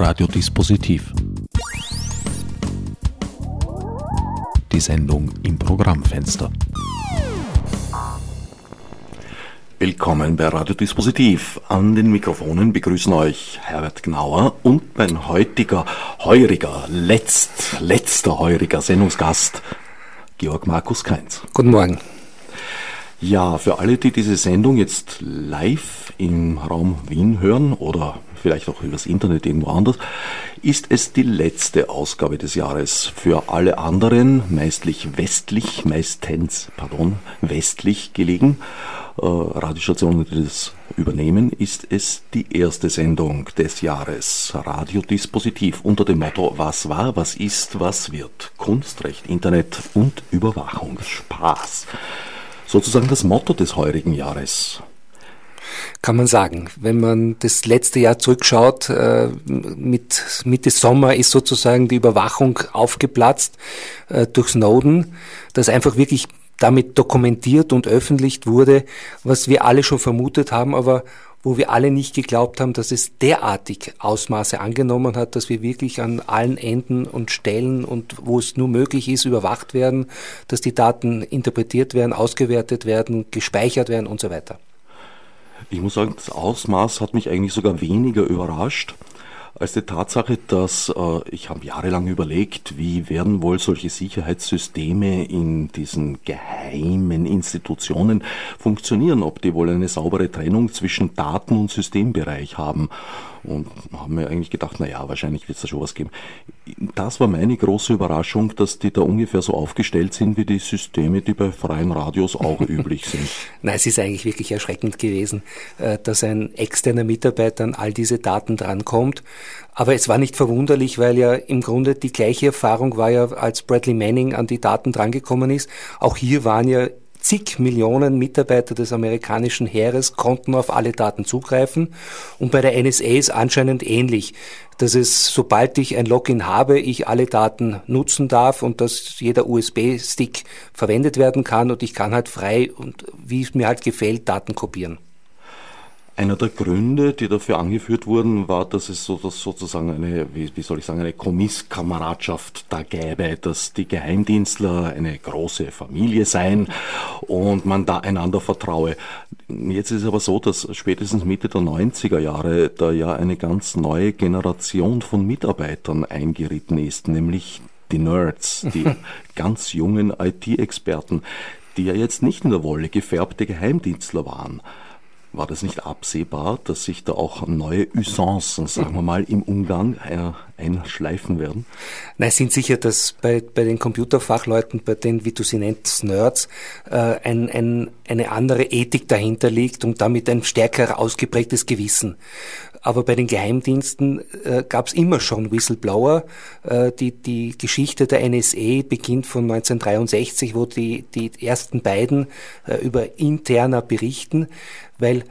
Radiodispositiv. Die Sendung im Programmfenster. Willkommen bei Radiodispositiv. An den Mikrofonen begrüßen euch Herbert Gnauer und mein heutiger, heuriger, letzt, letzter heuriger Sendungsgast, Georg Markus Keinz. Guten Morgen. Ja, für alle, die diese Sendung jetzt live im Raum Wien hören oder vielleicht auch übers Internet irgendwo anders, ist es die letzte Ausgabe des Jahres. Für alle anderen, meistlich westlich, meistens, pardon, westlich gelegen, äh, Radiostationen, die das übernehmen, ist es die erste Sendung des Jahres. Radiodispositiv unter dem Motto Was war, was ist, was wird. Kunstrecht, Internet und Überwachung. Spaß sozusagen das Motto des heurigen Jahres. Kann man sagen. Wenn man das letzte Jahr zurückschaut, äh, mit Mitte Sommer ist sozusagen die Überwachung aufgeplatzt äh, durch Snowden, dass einfach wirklich damit dokumentiert und öffentlich wurde, was wir alle schon vermutet haben, aber wo wir alle nicht geglaubt haben, dass es derartig Ausmaße angenommen hat, dass wir wirklich an allen Enden und Stellen und wo es nur möglich ist, überwacht werden, dass die Daten interpretiert werden, ausgewertet werden, gespeichert werden und so weiter. Ich muss sagen, das Ausmaß hat mich eigentlich sogar weniger überrascht als die Tatsache, dass äh, ich habe jahrelang überlegt, wie werden wohl solche Sicherheitssysteme in diesen geheimen Institutionen funktionieren, ob die wohl eine saubere Trennung zwischen Daten- und Systembereich haben. Und haben mir eigentlich gedacht, na ja, wahrscheinlich wird es da schon was geben. Das war meine große Überraschung, dass die da ungefähr so aufgestellt sind wie die Systeme, die bei freien Radios auch üblich sind. Nein, es ist eigentlich wirklich erschreckend gewesen, äh, dass ein externer Mitarbeiter an all diese Daten drankommt. Aber es war nicht verwunderlich, weil ja im Grunde die gleiche Erfahrung war ja, als Bradley Manning an die Daten drangekommen ist. Auch hier waren ja zig Millionen Mitarbeiter des amerikanischen Heeres konnten auf alle Daten zugreifen. Und bei der NSA ist anscheinend ähnlich, dass es, sobald ich ein Login habe, ich alle Daten nutzen darf und dass jeder USB-Stick verwendet werden kann und ich kann halt frei und wie es mir halt gefällt, Daten kopieren. Einer der Gründe, die dafür angeführt wurden, war, dass es so, dass sozusagen eine, wie, wie soll ich sagen, eine Komisskameradschaft da gäbe, dass die Geheimdienstler eine große Familie seien und man da einander vertraue. Jetzt ist es aber so, dass spätestens Mitte der 90er Jahre da ja eine ganz neue Generation von Mitarbeitern eingeritten ist, nämlich die Nerds, die ganz jungen IT-Experten, die ja jetzt nicht in der Wolle gefärbte Geheimdienstler waren. War das nicht absehbar, dass sich da auch neue Usancen, sagen wir mal, im Umgang äh, einschleifen werden? Nein, sind sicher, dass bei, bei den Computerfachleuten, bei den, wie du sie nennst, Nerds, äh, ein, ein, eine andere Ethik dahinter liegt und damit ein stärker ausgeprägtes Gewissen. Aber bei den Geheimdiensten äh, gab es immer schon Whistleblower. Äh, die, die Geschichte der NSA beginnt von 1963, wo die, die ersten beiden äh, über interner berichten, weil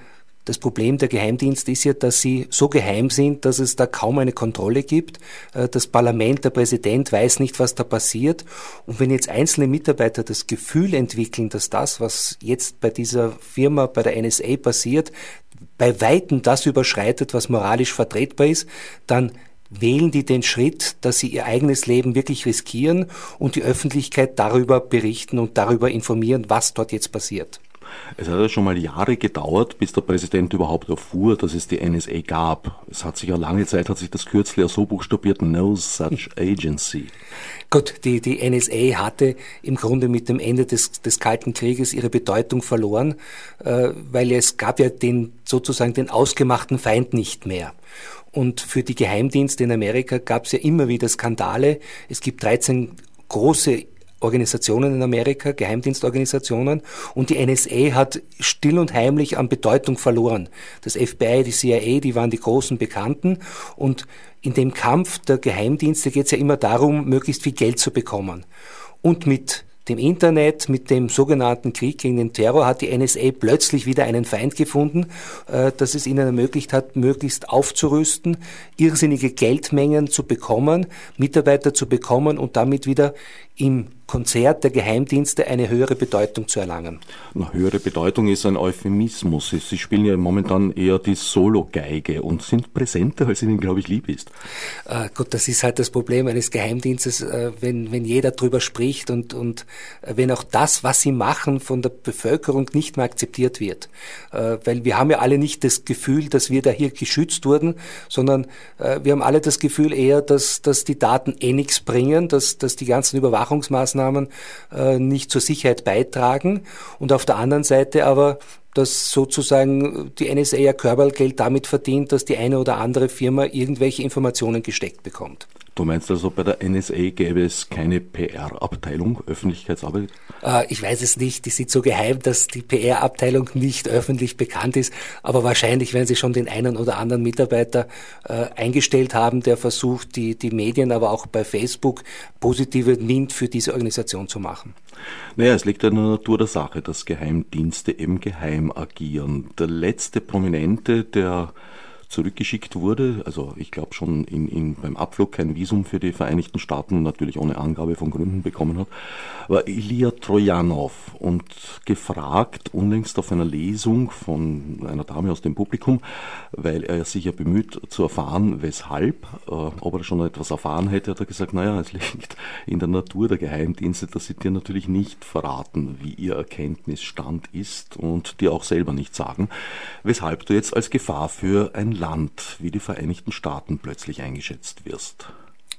das Problem der Geheimdienste ist ja, dass sie so geheim sind, dass es da kaum eine Kontrolle gibt. Äh, das Parlament, der Präsident weiß nicht, was da passiert. Und wenn jetzt einzelne Mitarbeiter das Gefühl entwickeln, dass das, was jetzt bei dieser Firma, bei der NSA passiert, bei Weitem das überschreitet, was moralisch vertretbar ist, dann wählen die den Schritt, dass sie ihr eigenes Leben wirklich riskieren und die Öffentlichkeit darüber berichten und darüber informieren, was dort jetzt passiert. Es hat ja schon mal Jahre gedauert, bis der Präsident überhaupt erfuhr, dass es die NSA gab. Es hat sich ja lange Zeit, hat sich das kürzlich so buchstabiert, no such agency. Gut, die, die NSA hatte im Grunde mit dem Ende des, des Kalten Krieges ihre Bedeutung verloren, äh, weil es gab ja den, sozusagen den ausgemachten Feind nicht mehr. Und für die Geheimdienste in Amerika gab es ja immer wieder Skandale. Es gibt 13 große Organisationen in Amerika, Geheimdienstorganisationen, und die NSA hat still und heimlich an Bedeutung verloren. Das FBI, die CIA, die waren die großen Bekannten und in dem Kampf der Geheimdienste geht es ja immer darum, möglichst viel Geld zu bekommen. Und mit dem Internet, mit dem sogenannten Krieg gegen den Terror hat die NSA plötzlich wieder einen Feind gefunden, äh, dass es ihnen ermöglicht hat, möglichst aufzurüsten, irrsinnige Geldmengen zu bekommen, Mitarbeiter zu bekommen und damit wieder im Konzert der Geheimdienste eine höhere Bedeutung zu erlangen. Eine höhere Bedeutung ist ein Euphemismus. Sie spielen ja momentan eher die Solo-Geige und sind präsenter, als ihnen, glaube ich, lieb ist. Äh, gut, das ist halt das Problem eines Geheimdienstes, äh, wenn, wenn jeder drüber spricht und, und äh, wenn auch das, was sie machen, von der Bevölkerung nicht mehr akzeptiert wird. Äh, weil wir haben ja alle nicht das Gefühl, dass wir da hier geschützt wurden, sondern äh, wir haben alle das Gefühl eher, dass, dass die Daten eh nichts bringen, dass, dass die ganzen Überwachungsmaßnahmen äh, nicht zur Sicherheit beitragen und auf der anderen Seite aber dass sozusagen die NSA ja Körpergeld damit verdient, dass die eine oder andere Firma irgendwelche Informationen gesteckt bekommt. Du meinst also, bei der NSA gäbe es keine PR-Abteilung, Öffentlichkeitsarbeit? Äh, ich weiß es nicht. Die sind so geheim, dass die PR-Abteilung nicht öffentlich bekannt ist. Aber wahrscheinlich werden sie schon den einen oder anderen Mitarbeiter äh, eingestellt haben, der versucht, die, die Medien, aber auch bei Facebook positive Wind für diese Organisation zu machen. Naja, es liegt in der Natur der Sache, dass Geheimdienste eben geheim agieren. Der letzte Prominente, der zurückgeschickt wurde. Also ich glaube schon in, in, beim Abflug kein Visum für die Vereinigten Staaten, natürlich ohne Angabe von Gründen bekommen hat, war Ilya Trojanov und gefragt unlängst auf einer Lesung von einer Dame aus dem Publikum, weil er sich ja bemüht zu erfahren, weshalb, äh, ob er schon etwas erfahren hätte, hat er gesagt, naja, es liegt in der Natur der Geheimdienste, dass sie dir natürlich nicht verraten, wie ihr Erkenntnisstand ist und dir auch selber nicht sagen, weshalb du jetzt als Gefahr für ein Land wie die Vereinigten Staaten plötzlich eingeschätzt wirst.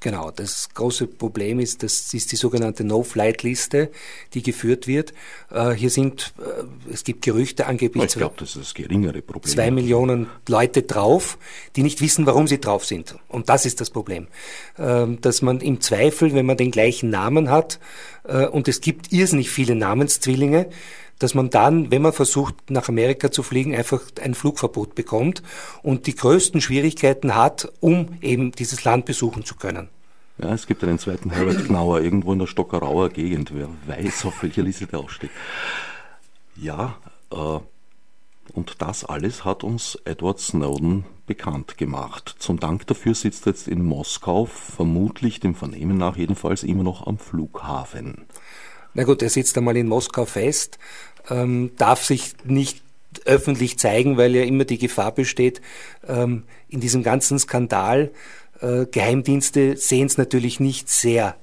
Genau, das große Problem ist, das ist die sogenannte No-Flight-Liste, die geführt wird. Äh, hier sind, äh, es gibt Gerüchte angeblich. Ich glaube, das ist das geringere Problem. Zwei Millionen Leute drauf, die nicht wissen, warum sie drauf sind. Und das ist das Problem. Ähm, dass man im Zweifel, wenn man den gleichen Namen hat, äh, und es gibt irrsinnig viele Namenszwillinge, dass man dann, wenn man versucht, nach Amerika zu fliegen, einfach ein Flugverbot bekommt und die größten Schwierigkeiten hat, um eben dieses Land besuchen zu können. Ja, es gibt einen zweiten Herbert Knauer irgendwo in der Stockerauer Gegend. Wer weiß, auf welcher Liste der auch steht. Ja, äh, und das alles hat uns Edward Snowden bekannt gemacht. Zum Dank dafür sitzt er jetzt in Moskau, vermutlich dem Vernehmen nach jedenfalls immer noch am Flughafen. Na gut, er sitzt einmal in Moskau fest, ähm, darf sich nicht öffentlich zeigen, weil ja immer die Gefahr besteht, ähm, in diesem ganzen Skandal, äh, Geheimdienste sehen es natürlich nicht sehr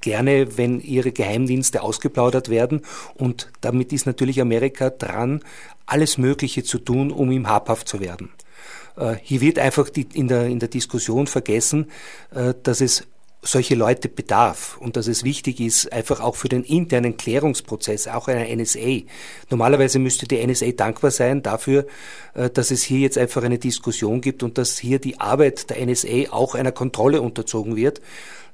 gerne, wenn ihre Geheimdienste ausgeplaudert werden. Und damit ist natürlich Amerika dran, alles Mögliche zu tun, um ihm habhaft zu werden. Äh, hier wird einfach die, in, der, in der Diskussion vergessen, äh, dass es solche Leute bedarf und dass es wichtig ist, einfach auch für den internen Klärungsprozess, auch einer NSA. Normalerweise müsste die NSA dankbar sein dafür, äh, dass es hier jetzt einfach eine Diskussion gibt und dass hier die Arbeit der NSA auch einer Kontrolle unterzogen wird,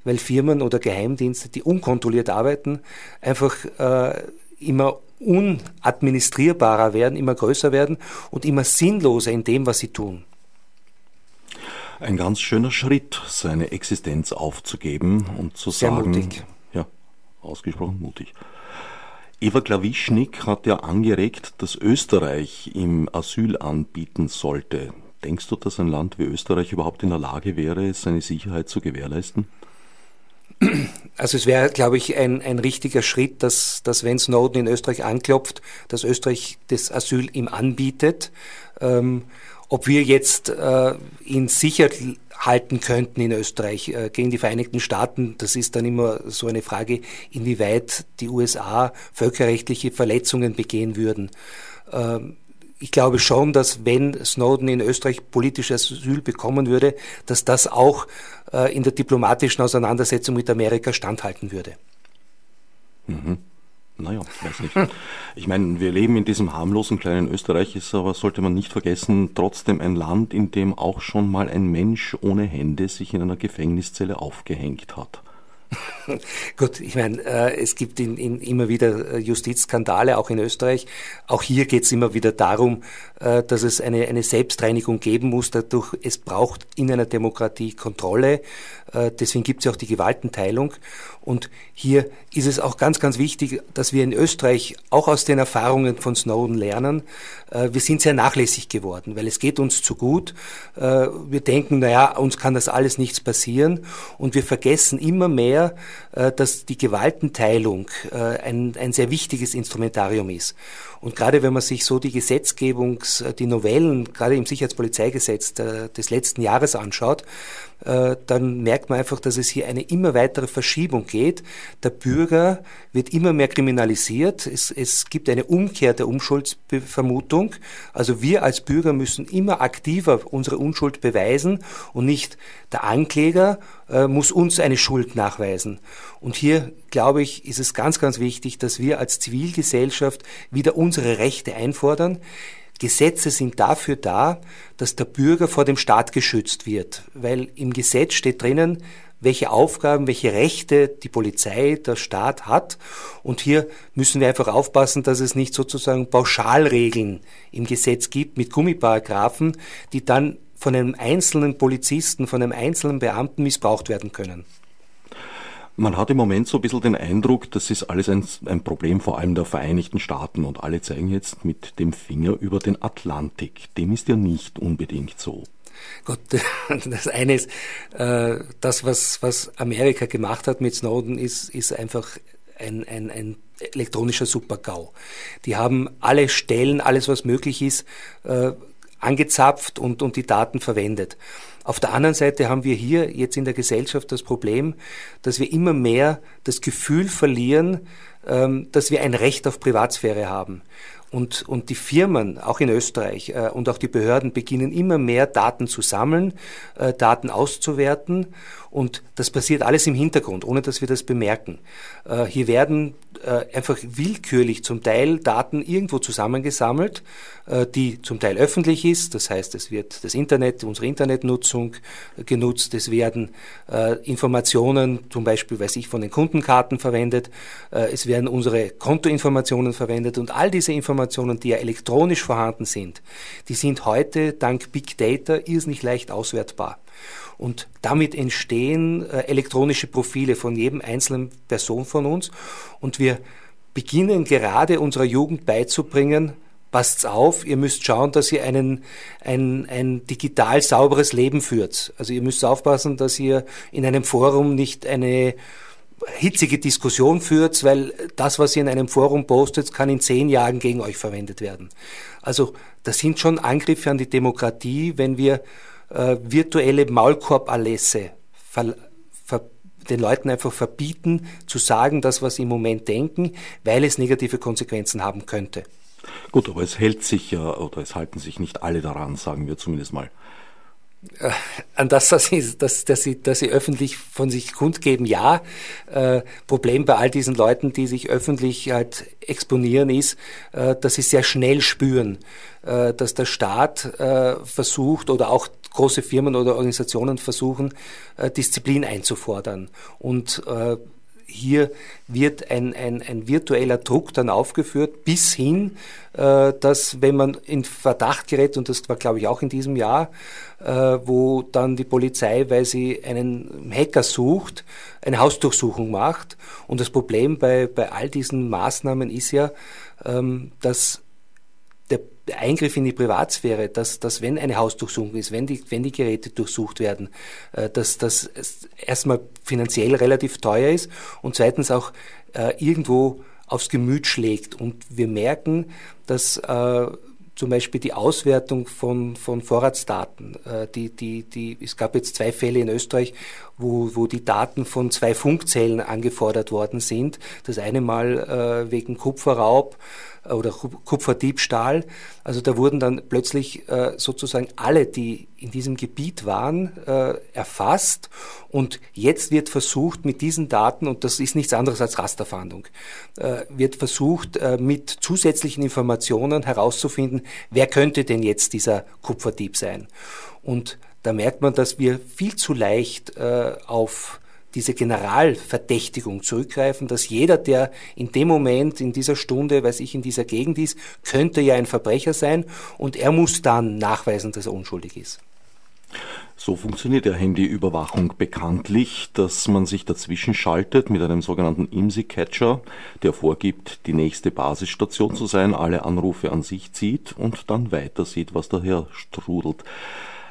weil Firmen oder Geheimdienste, die unkontrolliert arbeiten, einfach äh, immer unadministrierbarer werden, immer größer werden und immer sinnloser in dem, was sie tun ein ganz schöner Schritt, seine Existenz aufzugeben und zu Sehr sagen, mutig. ja, ausgesprochen mutig. Eva Klawischnik hat ja angeregt, dass Österreich ihm Asyl anbieten sollte. Denkst du, dass ein Land wie Österreich überhaupt in der Lage wäre, seine Sicherheit zu gewährleisten? Also es wäre, glaube ich, ein, ein richtiger Schritt, dass, dass wenn Snowden in Österreich anklopft, dass Österreich das Asyl ihm anbietet. Ähm, ob wir jetzt äh, ihn sicher halten könnten in Österreich äh, gegen die Vereinigten Staaten, das ist dann immer so eine Frage, inwieweit die USA völkerrechtliche Verletzungen begehen würden. Ähm, ich glaube schon, dass wenn Snowden in Österreich politisches Asyl bekommen würde, dass das auch äh, in der diplomatischen Auseinandersetzung mit Amerika standhalten würde. Mhm. Naja, weiß nicht. Ich meine, wir leben in diesem harmlosen kleinen Österreich, ist aber, sollte man nicht vergessen, trotzdem ein Land, in dem auch schon mal ein Mensch ohne Hände sich in einer Gefängniszelle aufgehängt hat. Gut, ich meine, äh, es gibt in, in immer wieder äh, Justizskandale, auch in Österreich. Auch hier geht es immer wieder darum, äh, dass es eine, eine Selbstreinigung geben muss. Dadurch, es braucht in einer Demokratie Kontrolle. Äh, deswegen gibt es ja auch die Gewaltenteilung. Und hier ist es auch ganz, ganz wichtig, dass wir in Österreich auch aus den Erfahrungen von Snowden lernen. Äh, wir sind sehr nachlässig geworden, weil es geht uns zu gut. Äh, wir denken, naja, uns kann das alles nichts passieren. Und wir vergessen immer mehr, sehr, äh, dass die Gewaltenteilung äh, ein, ein sehr wichtiges Instrumentarium ist. Und gerade wenn man sich so die Gesetzgebungs-, die Novellen, gerade im Sicherheitspolizeigesetz des letzten Jahres anschaut, dann merkt man einfach, dass es hier eine immer weitere Verschiebung geht. Der Bürger wird immer mehr kriminalisiert. Es, es gibt eine Umkehr der Unschuldsvermutung. Also wir als Bürger müssen immer aktiver unsere Unschuld beweisen und nicht der Ankläger äh, muss uns eine Schuld nachweisen. Und hier, glaube ich, ist es ganz, ganz wichtig, dass wir als Zivilgesellschaft wieder unsere Rechte einfordern. Gesetze sind dafür da, dass der Bürger vor dem Staat geschützt wird, weil im Gesetz steht drinnen, welche Aufgaben, welche Rechte die Polizei, der Staat hat. Und hier müssen wir einfach aufpassen, dass es nicht sozusagen Pauschalregeln im Gesetz gibt mit Gummiparagraphen, die dann von einem einzelnen Polizisten, von einem einzelnen Beamten missbraucht werden können. Man hat im Moment so ein bisschen den Eindruck, das ist alles ein, ein, Problem vor allem der Vereinigten Staaten und alle zeigen jetzt mit dem Finger über den Atlantik. Dem ist ja nicht unbedingt so. Gott, das eine ist, äh, das, was, was Amerika gemacht hat mit Snowden, ist, ist einfach ein, ein, ein elektronischer Super-GAU. Die haben alle Stellen, alles was möglich ist, äh, angezapft und, und die Daten verwendet. Auf der anderen Seite haben wir hier jetzt in der Gesellschaft das Problem, dass wir immer mehr das Gefühl verlieren, ähm, dass wir ein Recht auf Privatsphäre haben. Und, und die Firmen, auch in Österreich, äh, und auch die Behörden beginnen immer mehr Daten zu sammeln, äh, Daten auszuwerten. Und das passiert alles im Hintergrund, ohne dass wir das bemerken. Äh, hier werden äh, einfach willkürlich zum Teil Daten irgendwo zusammengesammelt, äh, die zum Teil öffentlich ist. Das heißt, es wird das Internet, unsere Internetnutzung genutzt. Es werden äh, Informationen, zum Beispiel, weiß ich, von den Kundenkarten verwendet. Es werden unsere Kontoinformationen verwendet und all diese Informationen, die ja elektronisch vorhanden sind, die sind heute dank Big Data irrsinnig leicht auswertbar. Und damit entstehen äh, elektronische Profile von jedem einzelnen Person von uns. Und wir beginnen gerade unserer Jugend beizubringen, passt's auf, ihr müsst schauen, dass ihr einen, ein, ein digital sauberes Leben führt. Also ihr müsst aufpassen, dass ihr in einem Forum nicht eine hitzige Diskussion führt, weil das, was ihr in einem Forum postet, kann in zehn Jahren gegen euch verwendet werden. Also das sind schon Angriffe an die Demokratie, wenn wir äh, virtuelle Maulkorballässe den Leuten einfach verbieten, zu sagen, das, was sie im Moment denken, weil es negative Konsequenzen haben könnte. Gut, aber es hält sich ja, oder es halten sich nicht alle daran, sagen wir zumindest mal. Äh, an das, dass sie, dass, dass, sie, dass sie öffentlich von sich kundgeben, ja. Äh, Problem bei all diesen Leuten, die sich öffentlich halt exponieren, ist, äh, dass sie sehr schnell spüren, äh, dass der Staat äh, versucht oder auch große Firmen oder Organisationen versuchen, äh, Disziplin einzufordern. Und hier wird ein, ein, ein virtueller Druck dann aufgeführt, bis hin, äh, dass wenn man in Verdacht gerät, und das war glaube ich auch in diesem Jahr, äh, wo dann die Polizei, weil sie einen Hacker sucht, eine Hausdurchsuchung macht. Und das Problem bei, bei all diesen Maßnahmen ist ja, ähm, dass Eingriff in die Privatsphäre, dass, dass wenn eine Hausdurchsuchung ist, wenn die, wenn die Geräte durchsucht werden, äh, dass das erstmal finanziell relativ teuer ist und zweitens auch äh, irgendwo aufs Gemüt schlägt. Und wir merken, dass äh, zum Beispiel die Auswertung von, von Vorratsdaten. Die, die, die, es gab jetzt zwei Fälle in Österreich, wo, wo die Daten von zwei Funkzellen angefordert worden sind. Das eine Mal äh, wegen Kupferraub oder Kupferdiebstahl. Also da wurden dann plötzlich äh, sozusagen alle, die in diesem Gebiet waren, äh, erfasst und jetzt wird versucht mit diesen Daten, und das ist nichts anderes als Rasterfahndung, äh, wird versucht äh, mit zusätzlichen Informationen herauszufinden, wer könnte denn jetzt dieser Kupferdieb sein. Und da merkt man, dass wir viel zu leicht äh, auf diese Generalverdächtigung zurückgreifen, dass jeder, der in dem Moment, in dieser Stunde, weiß ich, in dieser Gegend ist, könnte ja ein Verbrecher sein und er muss dann nachweisen, dass er unschuldig ist. So funktioniert ja Handyüberwachung bekanntlich, dass man sich dazwischen schaltet mit einem sogenannten IMSI-Catcher, der vorgibt, die nächste Basisstation zu sein, alle Anrufe an sich zieht und dann weiter sieht, was daher strudelt.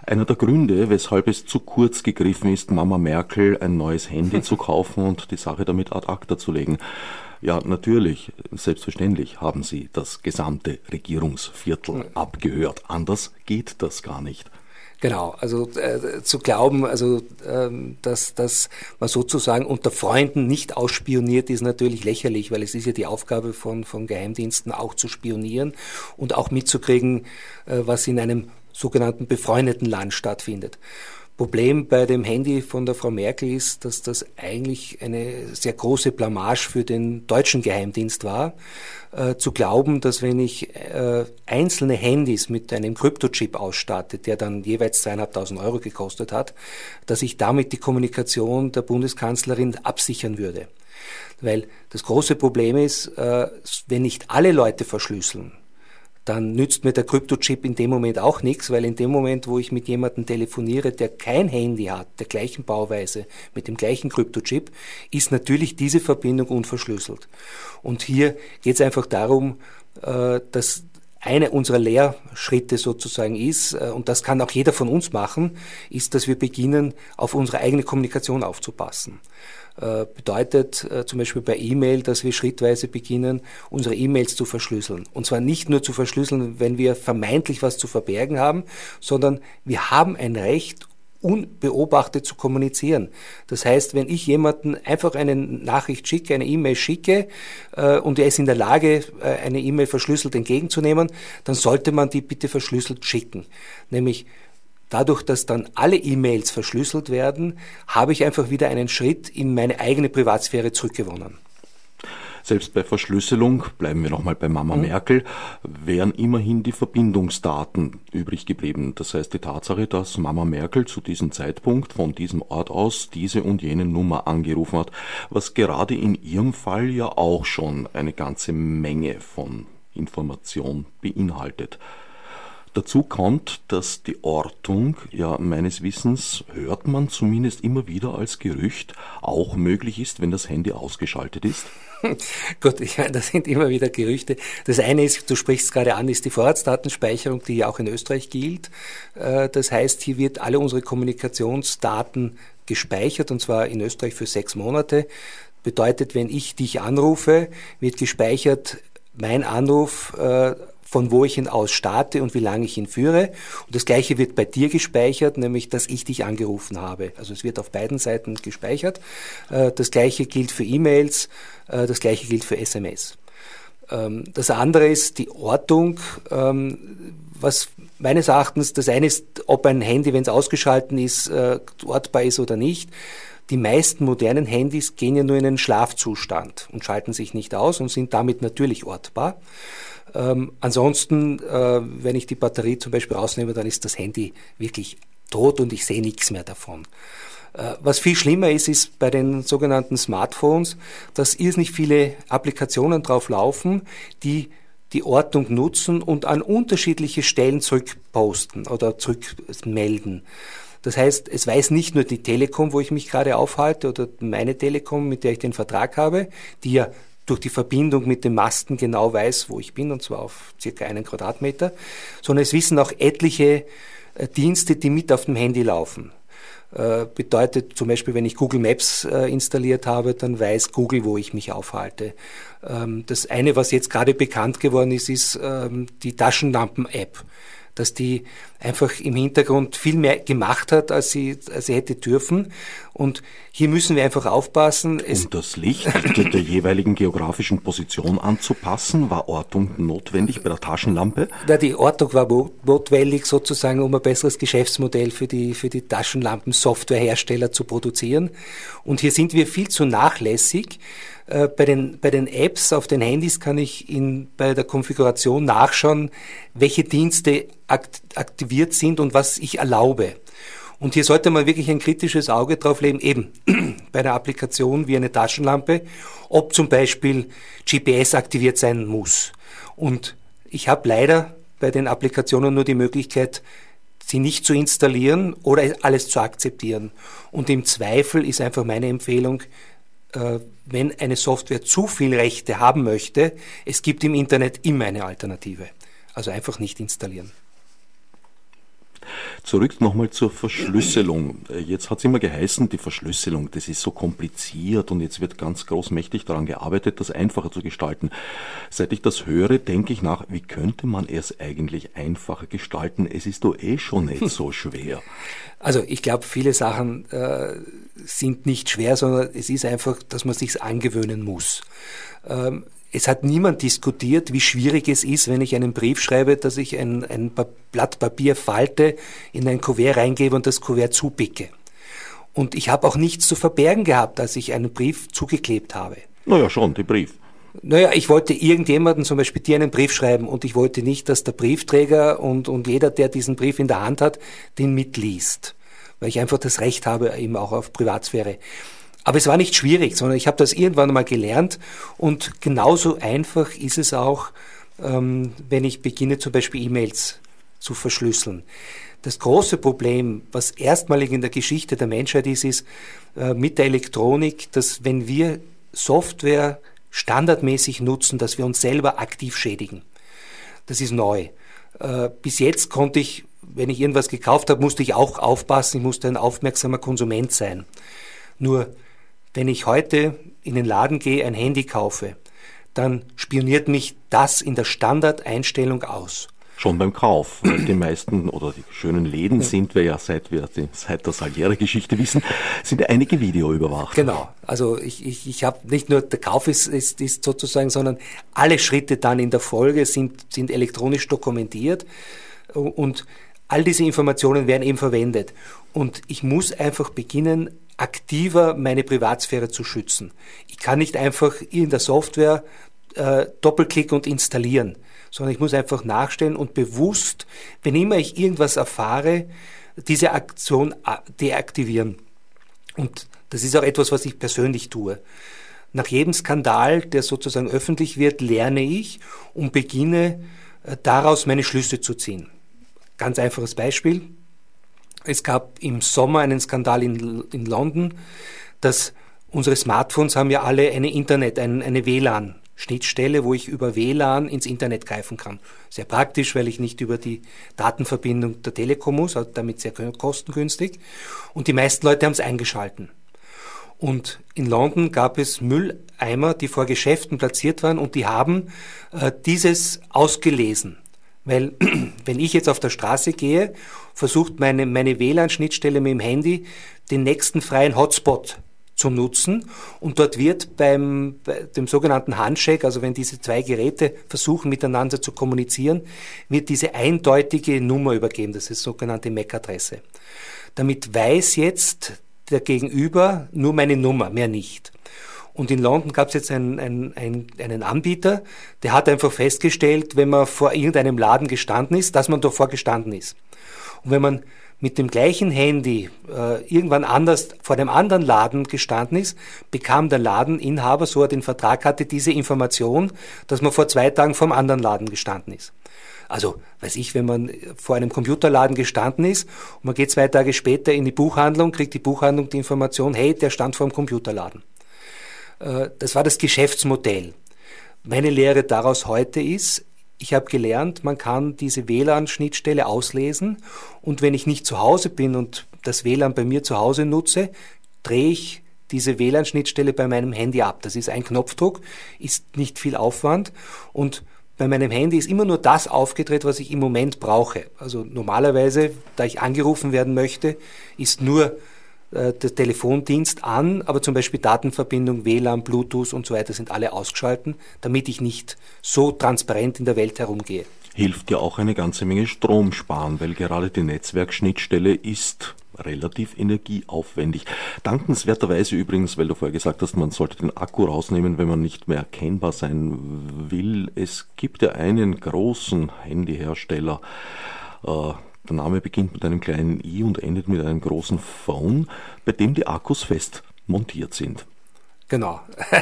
Einer der Gründe, weshalb es zu kurz gegriffen ist, Mama Merkel ein neues Handy zu kaufen und die Sache damit ad acta zu legen. Ja, natürlich, selbstverständlich haben sie das gesamte Regierungsviertel abgehört. Anders geht das gar nicht. Genau, also äh, zu glauben, also ähm, dass, dass man sozusagen unter Freunden nicht ausspioniert, ist natürlich lächerlich, weil es ist ja die Aufgabe von, von Geheimdiensten auch zu spionieren und auch mitzukriegen, äh, was in einem sogenannten befreundeten Land stattfindet. Problem bei dem Handy von der Frau Merkel ist, dass das eigentlich eine sehr große Blamage für den deutschen Geheimdienst war, äh, zu glauben, dass wenn ich äh, einzelne Handys mit einem Kryptochip ausstatte, der dann jeweils zweieinhalbtausend Euro gekostet hat, dass ich damit die Kommunikation der Bundeskanzlerin absichern würde. Weil das große Problem ist, äh, wenn nicht alle Leute verschlüsseln, dann nützt mir der Kryptochip in dem Moment auch nichts, weil in dem Moment, wo ich mit jemandem telefoniere, der kein Handy hat, der gleichen Bauweise, mit dem gleichen Kryptochip, ist natürlich diese Verbindung unverschlüsselt. Und hier geht es einfach darum, äh, dass einer unserer Lehrschritte sozusagen ist, äh, und das kann auch jeder von uns machen, ist, dass wir beginnen, auf unsere eigene Kommunikation aufzupassen. Äh, bedeutet äh, zum Beispiel bei E-Mail, dass wir schrittweise beginnen, unsere E-Mails zu verschlüsseln. Und zwar nicht nur zu verschlüsseln, wenn wir vermeintlich was zu verbergen haben, sondern wir haben ein Recht, unbeobachtet zu kommunizieren. Das heißt, wenn ich jemanden einfach eine Nachricht schicke, eine E-Mail schicke äh, und er ist in der Lage, äh, eine E-Mail verschlüsselt entgegenzunehmen, dann sollte man die bitte verschlüsselt schicken. Nämlich Dadurch, dass dann alle E-Mails verschlüsselt werden, habe ich einfach wieder einen Schritt in meine eigene Privatsphäre zurückgewonnen. Selbst bei Verschlüsselung, bleiben wir nochmal bei Mama mhm. Merkel, wären immerhin die Verbindungsdaten übrig geblieben. Das heißt, die Tatsache, dass Mama Merkel zu diesem Zeitpunkt von diesem Ort aus diese und jene Nummer angerufen hat, was gerade in ihrem Fall ja auch schon eine ganze Menge von Information beinhaltet. Dazu kommt, dass die Ortung, ja meines Wissens hört man zumindest immer wieder als Gerücht, auch möglich ist, wenn das Handy ausgeschaltet ist. Gut, ich meine, das sind immer wieder Gerüchte. Das eine ist, du sprichst gerade an, ist die Vorratsdatenspeicherung, die ja auch in Österreich gilt. Äh, das heißt, hier wird alle unsere Kommunikationsdaten gespeichert und zwar in Österreich für sechs Monate. Bedeutet, wenn ich dich anrufe, wird gespeichert mein Anruf äh, von wo ich ihn aus starte und wie lange ich ihn führe. Und das Gleiche wird bei dir gespeichert, nämlich dass ich dich angerufen habe. Also es wird auf beiden Seiten gespeichert. Äh, das Gleiche gilt für E-Mails, äh, das Gleiche gilt für SMS. Ähm, das andere ist die Ortung, ähm, was meines Erachtens, das eine ist, ob ein Handy, wenn es ausgeschalten ist, äh, ortbar ist oder nicht. Die meisten modernen Handys gehen ja nur in einen Schlafzustand und schalten sich nicht aus und sind damit natürlich ortbar. Ähm, ansonsten, äh, wenn ich die Batterie zum Beispiel rausnehme, dann ist das Handy wirklich tot und ich sehe nichts mehr davon. Äh, was viel schlimmer ist, ist bei den sogenannten Smartphones, dass irrsinnig viele Applikationen drauf laufen, die die Ortung nutzen und an unterschiedliche Stellen zurückposten oder zurückmelden. Das heißt, es weiß nicht nur die Telekom, wo ich mich gerade aufhalte oder meine Telekom, mit der ich den Vertrag habe, die ja durch die Verbindung mit dem Masten genau weiß, wo ich bin, und zwar auf circa einen Quadratmeter, sondern es wissen auch etliche äh, Dienste, die mit auf dem Handy laufen. Äh, bedeutet zum Beispiel, wenn ich Google Maps äh, installiert habe, dann weiß Google, wo ich mich aufhalte. Ähm, das eine, was jetzt gerade bekannt geworden ist, ist ähm, die Taschenlampen-App dass die einfach im Hintergrund viel mehr gemacht hat, als sie, als sie hätte dürfen. Und hier müssen wir einfach aufpassen. Um das Licht der, jeweiligen geografischen Position anzupassen, war Ortung notwendig bei der Taschenlampe? Ja, die Ortung war notwendig sozusagen, um ein besseres Geschäftsmodell für die, für die Taschenlampen-Softwarehersteller zu produzieren. Und hier sind wir viel zu nachlässig. Äh, bei den, bei den Apps auf den Handys kann ich in, bei der Konfiguration nachschauen, welche Dienste aktiviert sind und was ich erlaube. Und hier sollte man wirklich ein kritisches Auge drauf legen, eben bei einer Applikation wie eine Taschenlampe, ob zum Beispiel GPS aktiviert sein muss. Und ich habe leider bei den Applikationen nur die Möglichkeit, sie nicht zu installieren oder alles zu akzeptieren. Und im Zweifel ist einfach meine Empfehlung, wenn eine Software zu viel Rechte haben möchte, es gibt im Internet immer eine Alternative. Also einfach nicht installieren. Zurück nochmal zur Verschlüsselung. Äh, jetzt hat es immer geheißen, die Verschlüsselung, das ist so kompliziert und jetzt wird ganz großmächtig daran gearbeitet, das einfacher zu gestalten. Seit ich das höre, denke ich nach, wie könnte man es eigentlich einfacher gestalten? Es ist doch eh schon nicht so schwer. Also ich glaube, viele Sachen äh, sind nicht schwer, sondern es ist einfach, dass man sich angewöhnen muss. Ähm, es hat niemand diskutiert, wie schwierig es ist, wenn ich einen Brief schreibe, dass ich ein, ein Blatt Papier falte, in ein Kuvert reingebe und das Kuvert zupicke. Und ich habe auch nichts zu verbergen gehabt, als ich einen Brief zugeklebt habe. Naja, schon, die Brief. Naja, ich wollte irgendjemanden, zum Beispiel dir einen Brief schreiben und ich wollte nicht, dass der Briefträger und, und jeder, der diesen Brief in der Hand hat, den mitliest. Weil ich einfach das Recht habe, eben auch auf Privatsphäre. Aber es war nicht schwierig, sondern ich habe das irgendwann mal gelernt und genauso einfach ist es auch, ähm, wenn ich beginne zum Beispiel E-Mails zu verschlüsseln. Das große Problem, was erstmalig in der Geschichte der Menschheit ist, ist äh, mit der Elektronik, dass wenn wir Software standardmäßig nutzen, dass wir uns selber aktiv schädigen. Das ist neu. Äh, bis jetzt konnte ich, wenn ich irgendwas gekauft habe, musste ich auch aufpassen, ich musste ein aufmerksamer Konsument sein. Nur wenn ich heute in den Laden gehe, ein Handy kaufe, dann spioniert mich das in der Standardeinstellung aus. Schon beim Kauf. Die meisten oder die schönen Läden sind wir ja, seit wir seit der Saliere-Geschichte wissen, sind einige Video überwacht. Genau. Also ich, ich, ich habe nicht nur der Kauf ist, ist, ist sozusagen, sondern alle Schritte dann in der Folge sind, sind elektronisch dokumentiert und all diese Informationen werden eben verwendet. Und ich muss einfach beginnen, aktiver meine Privatsphäre zu schützen. Ich kann nicht einfach in der Software äh, doppelklicken und installieren, sondern ich muss einfach nachstellen und bewusst, wenn immer ich irgendwas erfahre, diese Aktion deaktivieren. Und das ist auch etwas, was ich persönlich tue. Nach jedem Skandal, der sozusagen öffentlich wird, lerne ich und beginne äh, daraus meine Schlüsse zu ziehen. Ganz einfaches Beispiel. Es gab im Sommer einen Skandal in, in London, dass unsere Smartphones haben ja alle eine Internet, eine, eine WLAN. Schnittstelle, wo ich über WLAN ins Internet greifen kann. Sehr praktisch, weil ich nicht über die Datenverbindung der Telekom muss, also damit sehr kostengünstig. Und die meisten Leute haben es eingeschalten. Und in London gab es Mülleimer, die vor Geschäften platziert waren und die haben äh, dieses ausgelesen. Weil wenn ich jetzt auf der Straße gehe, versucht meine, meine WLAN-Schnittstelle mit dem Handy den nächsten freien Hotspot zu nutzen und dort wird beim bei dem sogenannten Handshake, also wenn diese zwei Geräte versuchen miteinander zu kommunizieren, wird diese eindeutige Nummer übergeben, das ist sogenannte MAC-Adresse. Damit weiß jetzt der Gegenüber nur meine Nummer, mehr nicht. Und in London gab es jetzt einen, einen, einen Anbieter, der hat einfach festgestellt, wenn man vor irgendeinem Laden gestanden ist, dass man davor gestanden ist. Und wenn man mit dem gleichen Handy äh, irgendwann anders vor einem anderen Laden gestanden ist, bekam der Ladeninhaber, so er den Vertrag hatte, diese Information, dass man vor zwei Tagen vom anderen Laden gestanden ist. Also, weiß ich, wenn man vor einem Computerladen gestanden ist und man geht zwei Tage später in die Buchhandlung, kriegt die Buchhandlung die Information, hey, der stand vor dem Computerladen. Äh, das war das Geschäftsmodell. Meine Lehre daraus heute ist, ich habe gelernt, man kann diese WLAN-Schnittstelle auslesen und wenn ich nicht zu Hause bin und das WLAN bei mir zu Hause nutze, drehe ich diese WLAN-Schnittstelle bei meinem Handy ab. Das ist ein Knopfdruck, ist nicht viel Aufwand und bei meinem Handy ist immer nur das aufgedreht, was ich im Moment brauche. Also normalerweise, da ich angerufen werden möchte, ist nur äh, der Telefondienst an, aber zum Beispiel Datenverbindung, WLAN, Bluetooth und so weiter sind alle ausgeschalten, damit ich nicht so transparent in der Welt herumgehe. Hilft ja auch eine ganze Menge Strom sparen, weil gerade die Netzwerkschnittstelle ist relativ energieaufwendig. Dankenswerterweise übrigens, weil du vorher gesagt hast, man sollte den Akku rausnehmen, wenn man nicht mehr erkennbar sein will. Es gibt ja einen großen Handyhersteller, äh, der Name beginnt mit einem kleinen i und endet mit einem großen Phone, bei dem die Akkus fest montiert sind. Genau.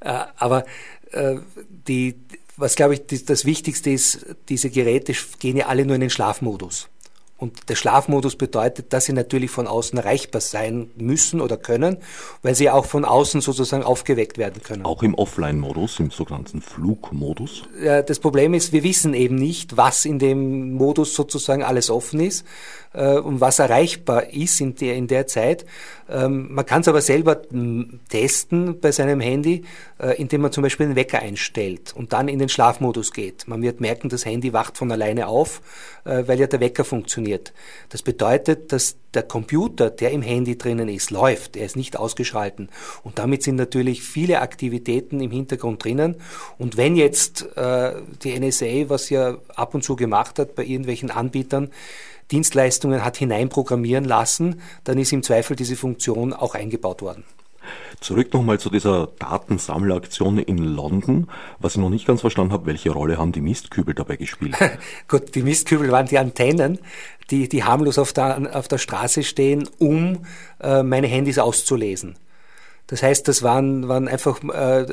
Äh, aber äh, die, was glaube ich das Wichtigste ist, diese Geräte gehen ja alle nur in den Schlafmodus. Und der Schlafmodus bedeutet, dass sie natürlich von außen erreichbar sein müssen oder können, weil sie auch von außen sozusagen aufgeweckt werden können. Auch im Offline-Modus, im sogenannten Flugmodus? Das Problem ist, wir wissen eben nicht, was in dem Modus sozusagen alles offen ist. Äh, und was erreichbar ist in der, in der Zeit. Ähm, man kann es aber selber testen bei seinem Handy, äh, indem man zum Beispiel den Wecker einstellt und dann in den Schlafmodus geht. Man wird merken, das Handy wacht von alleine auf, äh, weil ja der Wecker funktioniert. Das bedeutet, dass der Computer, der im Handy drinnen ist, läuft. Er ist nicht ausgeschalten. Und damit sind natürlich viele Aktivitäten im Hintergrund drinnen. Und wenn jetzt äh, die NSA, was ja ab und zu gemacht hat bei irgendwelchen Anbietern, Dienstleistungen hat hineinprogrammieren lassen, dann ist im Zweifel diese Funktion auch eingebaut worden. Zurück nochmal zu dieser Datensammelaktion in London. Was ich noch nicht ganz verstanden habe, welche Rolle haben die Mistkübel dabei gespielt? Gut, die Mistkübel waren die Antennen, die, die harmlos auf der, auf der Straße stehen, um äh, meine Handys auszulesen. Das heißt, das waren, waren einfach, äh,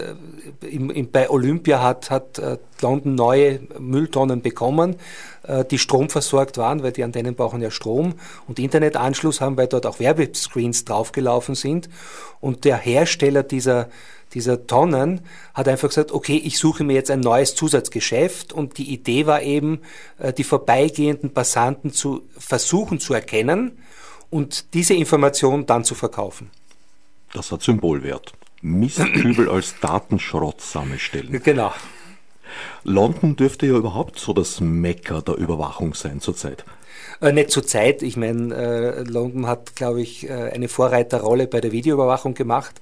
im, im, bei Olympia hat, hat äh, London neue Mülltonnen bekommen, äh, die stromversorgt waren, weil die Antennen brauchen ja Strom und Internetanschluss haben, weil dort auch Werbescreens draufgelaufen sind. Und der Hersteller dieser, dieser Tonnen hat einfach gesagt, okay, ich suche mir jetzt ein neues Zusatzgeschäft und die Idee war eben, äh, die vorbeigehenden Passanten zu versuchen zu erkennen und diese Information dann zu verkaufen. Das hat Symbolwert. Mistkübel als Datenschrottsammelstellen. Genau. London dürfte ja überhaupt so das Mecker der Überwachung sein zurzeit. Äh, nicht zurzeit. Ich meine, äh, London hat, glaube ich, äh, eine Vorreiterrolle bei der Videoüberwachung gemacht.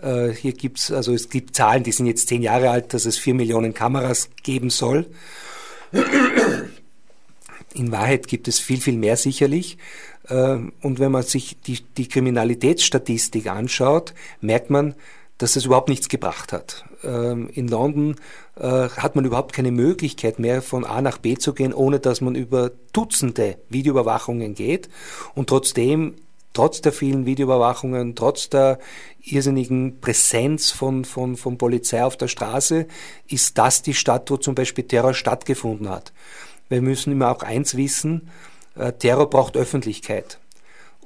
Äh, hier gibt's, also es gibt Zahlen, die sind jetzt zehn Jahre alt, dass es vier Millionen Kameras geben soll. In Wahrheit gibt es viel, viel mehr sicherlich. Ähm, und wenn man sich die, die Kriminalitätsstatistik anschaut, merkt man, dass das überhaupt nichts gebracht hat. Ähm, in London äh, hat man überhaupt keine Möglichkeit mehr von A nach B zu gehen, ohne dass man über Dutzende Videoüberwachungen geht. Und trotzdem, trotz der vielen Videoüberwachungen, trotz der irrsinnigen Präsenz von, von, von Polizei auf der Straße, ist das die Stadt, wo zum Beispiel Terror stattgefunden hat. Wir müssen immer auch eins wissen, äh, Terror braucht Öffentlichkeit.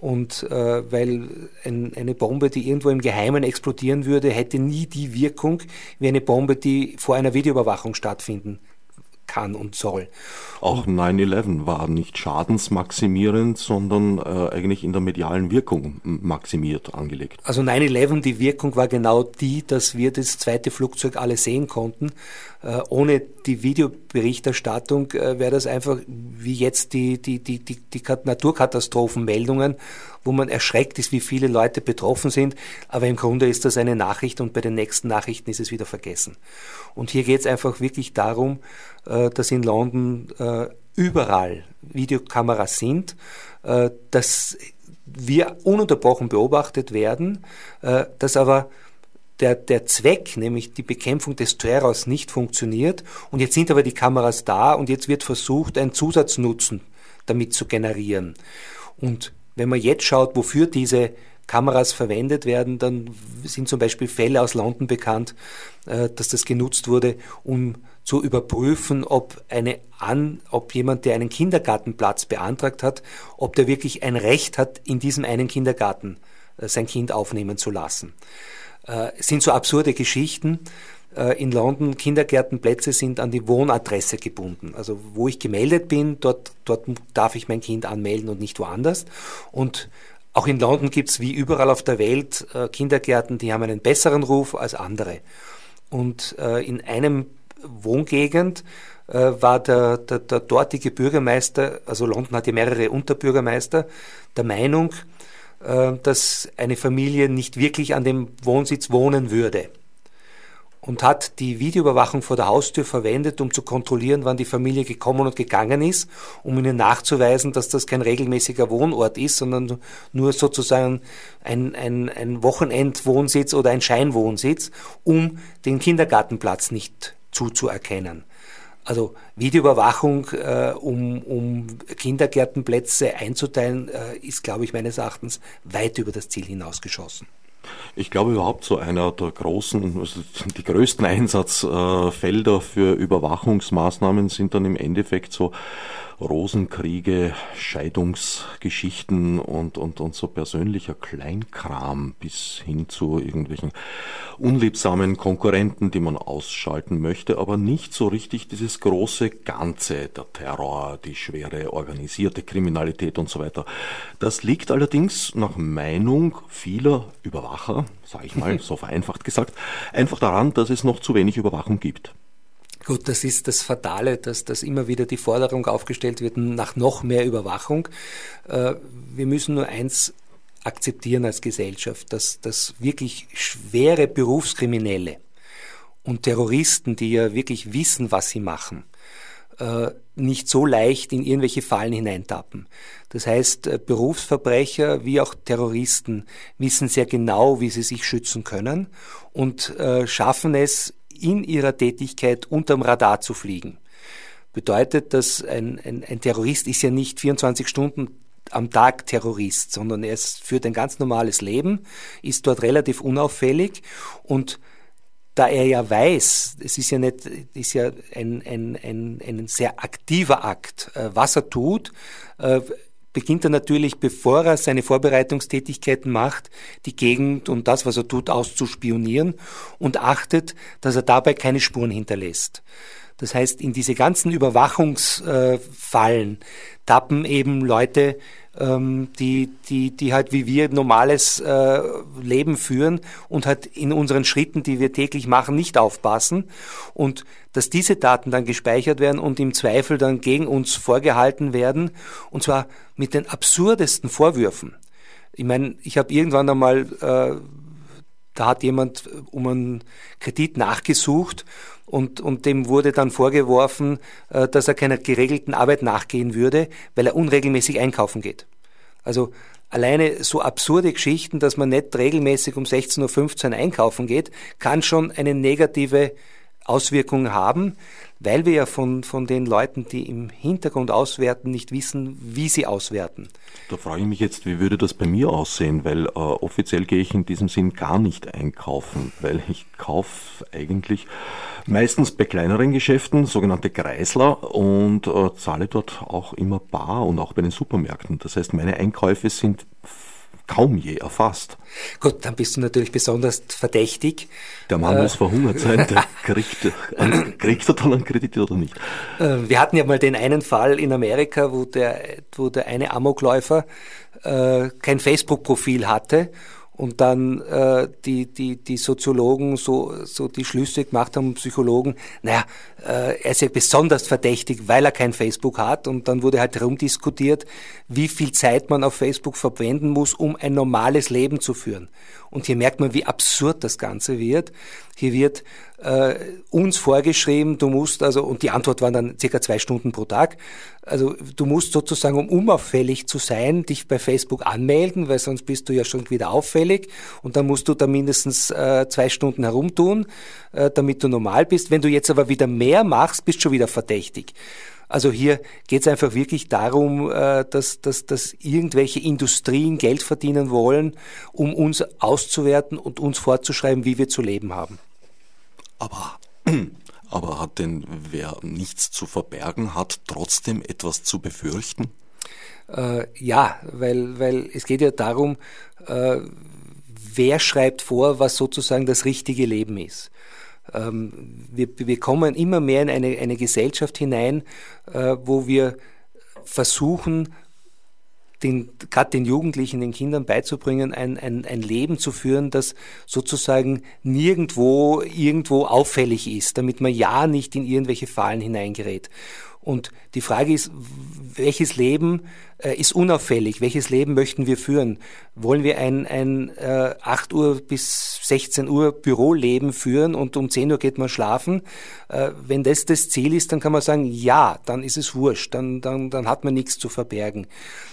Und äh, weil ein, eine Bombe, die irgendwo im Geheimen explodieren würde, hätte nie die Wirkung wie eine Bombe, die vor einer Videoüberwachung stattfinden kann und soll. Auch 9-11 war nicht schadensmaximierend, sondern äh, eigentlich in der medialen Wirkung maximiert angelegt. Also 9-11, die Wirkung war genau die, dass wir das zweite Flugzeug alle sehen konnten. Äh, ohne die Videoberichterstattung äh, wäre das einfach wie jetzt die, die, die, die, die Naturkatastrophenmeldungen, wo man erschreckt ist, wie viele Leute betroffen sind. Aber im Grunde ist das eine Nachricht und bei den nächsten Nachrichten ist es wieder vergessen. Und hier geht es einfach wirklich darum, äh, dass in London überall Videokameras sind, dass wir ununterbrochen beobachtet werden, dass aber der, der Zweck, nämlich die Bekämpfung des Terrors, nicht funktioniert. Und jetzt sind aber die Kameras da und jetzt wird versucht, einen Zusatznutzen damit zu generieren. Und wenn man jetzt schaut, wofür diese Kameras verwendet werden, dann sind zum Beispiel Fälle aus London bekannt, äh, dass das genutzt wurde, um zu überprüfen, ob eine an, ob jemand, der einen Kindergartenplatz beantragt hat, ob der wirklich ein Recht hat, in diesem einen Kindergarten äh, sein Kind aufnehmen zu lassen äh, sind so absurde Geschichten. Äh, in London Kindergärtenplätze sind an die Wohnadresse gebunden. Also wo ich gemeldet bin, dort, dort darf ich mein Kind anmelden und nicht woanders. Und auch in London gibt es wie überall auf der Welt äh, Kindergärten, die haben einen besseren Ruf als andere. Und äh, in einem Wohngegend war der, der, der dortige Bürgermeister, also London hat ja mehrere Unterbürgermeister, der Meinung, dass eine Familie nicht wirklich an dem Wohnsitz wohnen würde und hat die Videoüberwachung vor der Haustür verwendet, um zu kontrollieren, wann die Familie gekommen und gegangen ist, um ihnen nachzuweisen, dass das kein regelmäßiger Wohnort ist, sondern nur sozusagen ein, ein, ein Wochenendwohnsitz oder ein Scheinwohnsitz, um den Kindergartenplatz nicht zuzuerkennen. Also Videoüberwachung, äh, um, um Kindergärtenplätze einzuteilen, äh, ist, glaube ich, meines Erachtens weit über das Ziel hinausgeschossen. Ich glaube überhaupt so einer der großen, also die größten Einsatzfelder für Überwachungsmaßnahmen sind dann im Endeffekt so Rosenkriege, Scheidungsgeschichten und, und, und so persönlicher Kleinkram bis hin zu irgendwelchen unliebsamen Konkurrenten, die man ausschalten möchte, aber nicht so richtig dieses große Ganze, der Terror, die schwere organisierte Kriminalität und so weiter. Das liegt allerdings nach Meinung vieler Überwacher, sage ich mal so vereinfacht gesagt, einfach daran, dass es noch zu wenig Überwachung gibt. Gut, das ist das Fatale, dass, dass immer wieder die Forderung aufgestellt wird nach noch mehr Überwachung. Äh, wir müssen nur eins akzeptieren als Gesellschaft, dass, dass wirklich schwere Berufskriminelle und Terroristen, die ja wirklich wissen, was sie machen, äh, nicht so leicht in irgendwelche Fallen hineintappen. Das heißt, äh, Berufsverbrecher wie auch Terroristen wissen sehr genau, wie sie sich schützen können und schaffen es in ihrer Tätigkeit unterm Radar zu fliegen. Bedeutet, dass ein, ein, ein Terrorist ist ja nicht 24 Stunden am Tag Terrorist, sondern er führt ein ganz normales Leben, ist dort relativ unauffällig und da er ja weiß, es ist ja nicht, ist ja ein, ein, ein, ein sehr aktiver Akt, äh, was er tut, äh, beginnt er natürlich, bevor er seine Vorbereitungstätigkeiten macht, die Gegend und das, was er tut, auszuspionieren und achtet, dass er dabei keine Spuren hinterlässt. Das heißt, in diese ganzen Überwachungsfallen tappen eben Leute, ähm, die, die, die halt wie wir normales äh, Leben führen und halt in unseren Schritten, die wir täglich machen, nicht aufpassen. Und dass diese Daten dann gespeichert werden und im Zweifel dann gegen uns vorgehalten werden, und zwar mit den absurdesten Vorwürfen. Ich meine, ich habe irgendwann einmal, äh, da hat jemand um einen Kredit nachgesucht und, und dem wurde dann vorgeworfen, äh, dass er keiner geregelten Arbeit nachgehen würde, weil er unregelmäßig einkaufen geht. Also alleine so absurde Geschichten, dass man nicht regelmäßig um 16.15 Uhr einkaufen geht, kann schon eine negative Auswirkung haben, weil wir ja von, von den Leuten, die im Hintergrund auswerten, nicht wissen, wie sie auswerten. Da frage ich mich jetzt, wie würde das bei mir aussehen, weil äh, offiziell gehe ich in diesem Sinn gar nicht einkaufen, weil ich kaufe eigentlich meistens bei kleineren Geschäften, sogenannte Kreisler, und äh, zahle dort auch immer bar und auch bei den Supermärkten. Das heißt, meine Einkäufe sind kaum je erfasst. Gut, dann bist du natürlich besonders verdächtig. Der Mann äh, muss verhungert sein, der kriegt, an, kriegt er dann einen Kredit oder nicht? Äh, wir hatten ja mal den einen Fall in Amerika, wo der, wo der eine Amokläufer äh, kein Facebook-Profil hatte und dann äh, die, die, die Soziologen so, so die Schlüsse gemacht haben, Psychologen, naja, äh, er ist ja besonders verdächtig, weil er kein Facebook hat und dann wurde halt herumdiskutiert, wie viel Zeit man auf Facebook verwenden muss, um ein normales Leben zu führen. Und hier merkt man, wie absurd das Ganze wird. Hier wird äh, uns vorgeschrieben, du musst also, und die Antwort waren dann circa zwei Stunden pro Tag, also du musst sozusagen, um unauffällig zu sein, dich bei Facebook anmelden, weil sonst bist du ja schon wieder auffällig und dann musst du da mindestens äh, zwei Stunden herumtun, äh, damit du normal bist. Wenn du jetzt aber wieder mehr machst, bist du schon wieder verdächtig. Also hier geht es einfach wirklich darum, äh, dass, dass, dass irgendwelche Industrien Geld verdienen wollen, um uns auszuwerten und uns vorzuschreiben, wie wir zu leben haben. Aber, aber hat denn wer nichts zu verbergen hat, trotzdem etwas zu befürchten? Äh, ja, weil, weil es geht ja darum, äh, wer schreibt vor, was sozusagen das richtige Leben ist. Ähm, wir, wir kommen immer mehr in eine, eine Gesellschaft hinein, äh, wo wir versuchen, den, gerade den Jugendlichen, den Kindern beizubringen, ein, ein, ein Leben zu führen, das sozusagen nirgendwo irgendwo auffällig ist, damit man ja nicht in irgendwelche Fallen hineingerät. Und die Frage ist, welches Leben ist unauffällig? Welches Leben möchten wir führen? Wollen wir ein, ein äh, 8 Uhr bis 16 Uhr Büroleben führen und um 10 Uhr geht man schlafen? Äh, wenn das das Ziel ist, dann kann man sagen, ja, dann ist es wurscht, dann, dann, dann hat man nichts zu verbergen.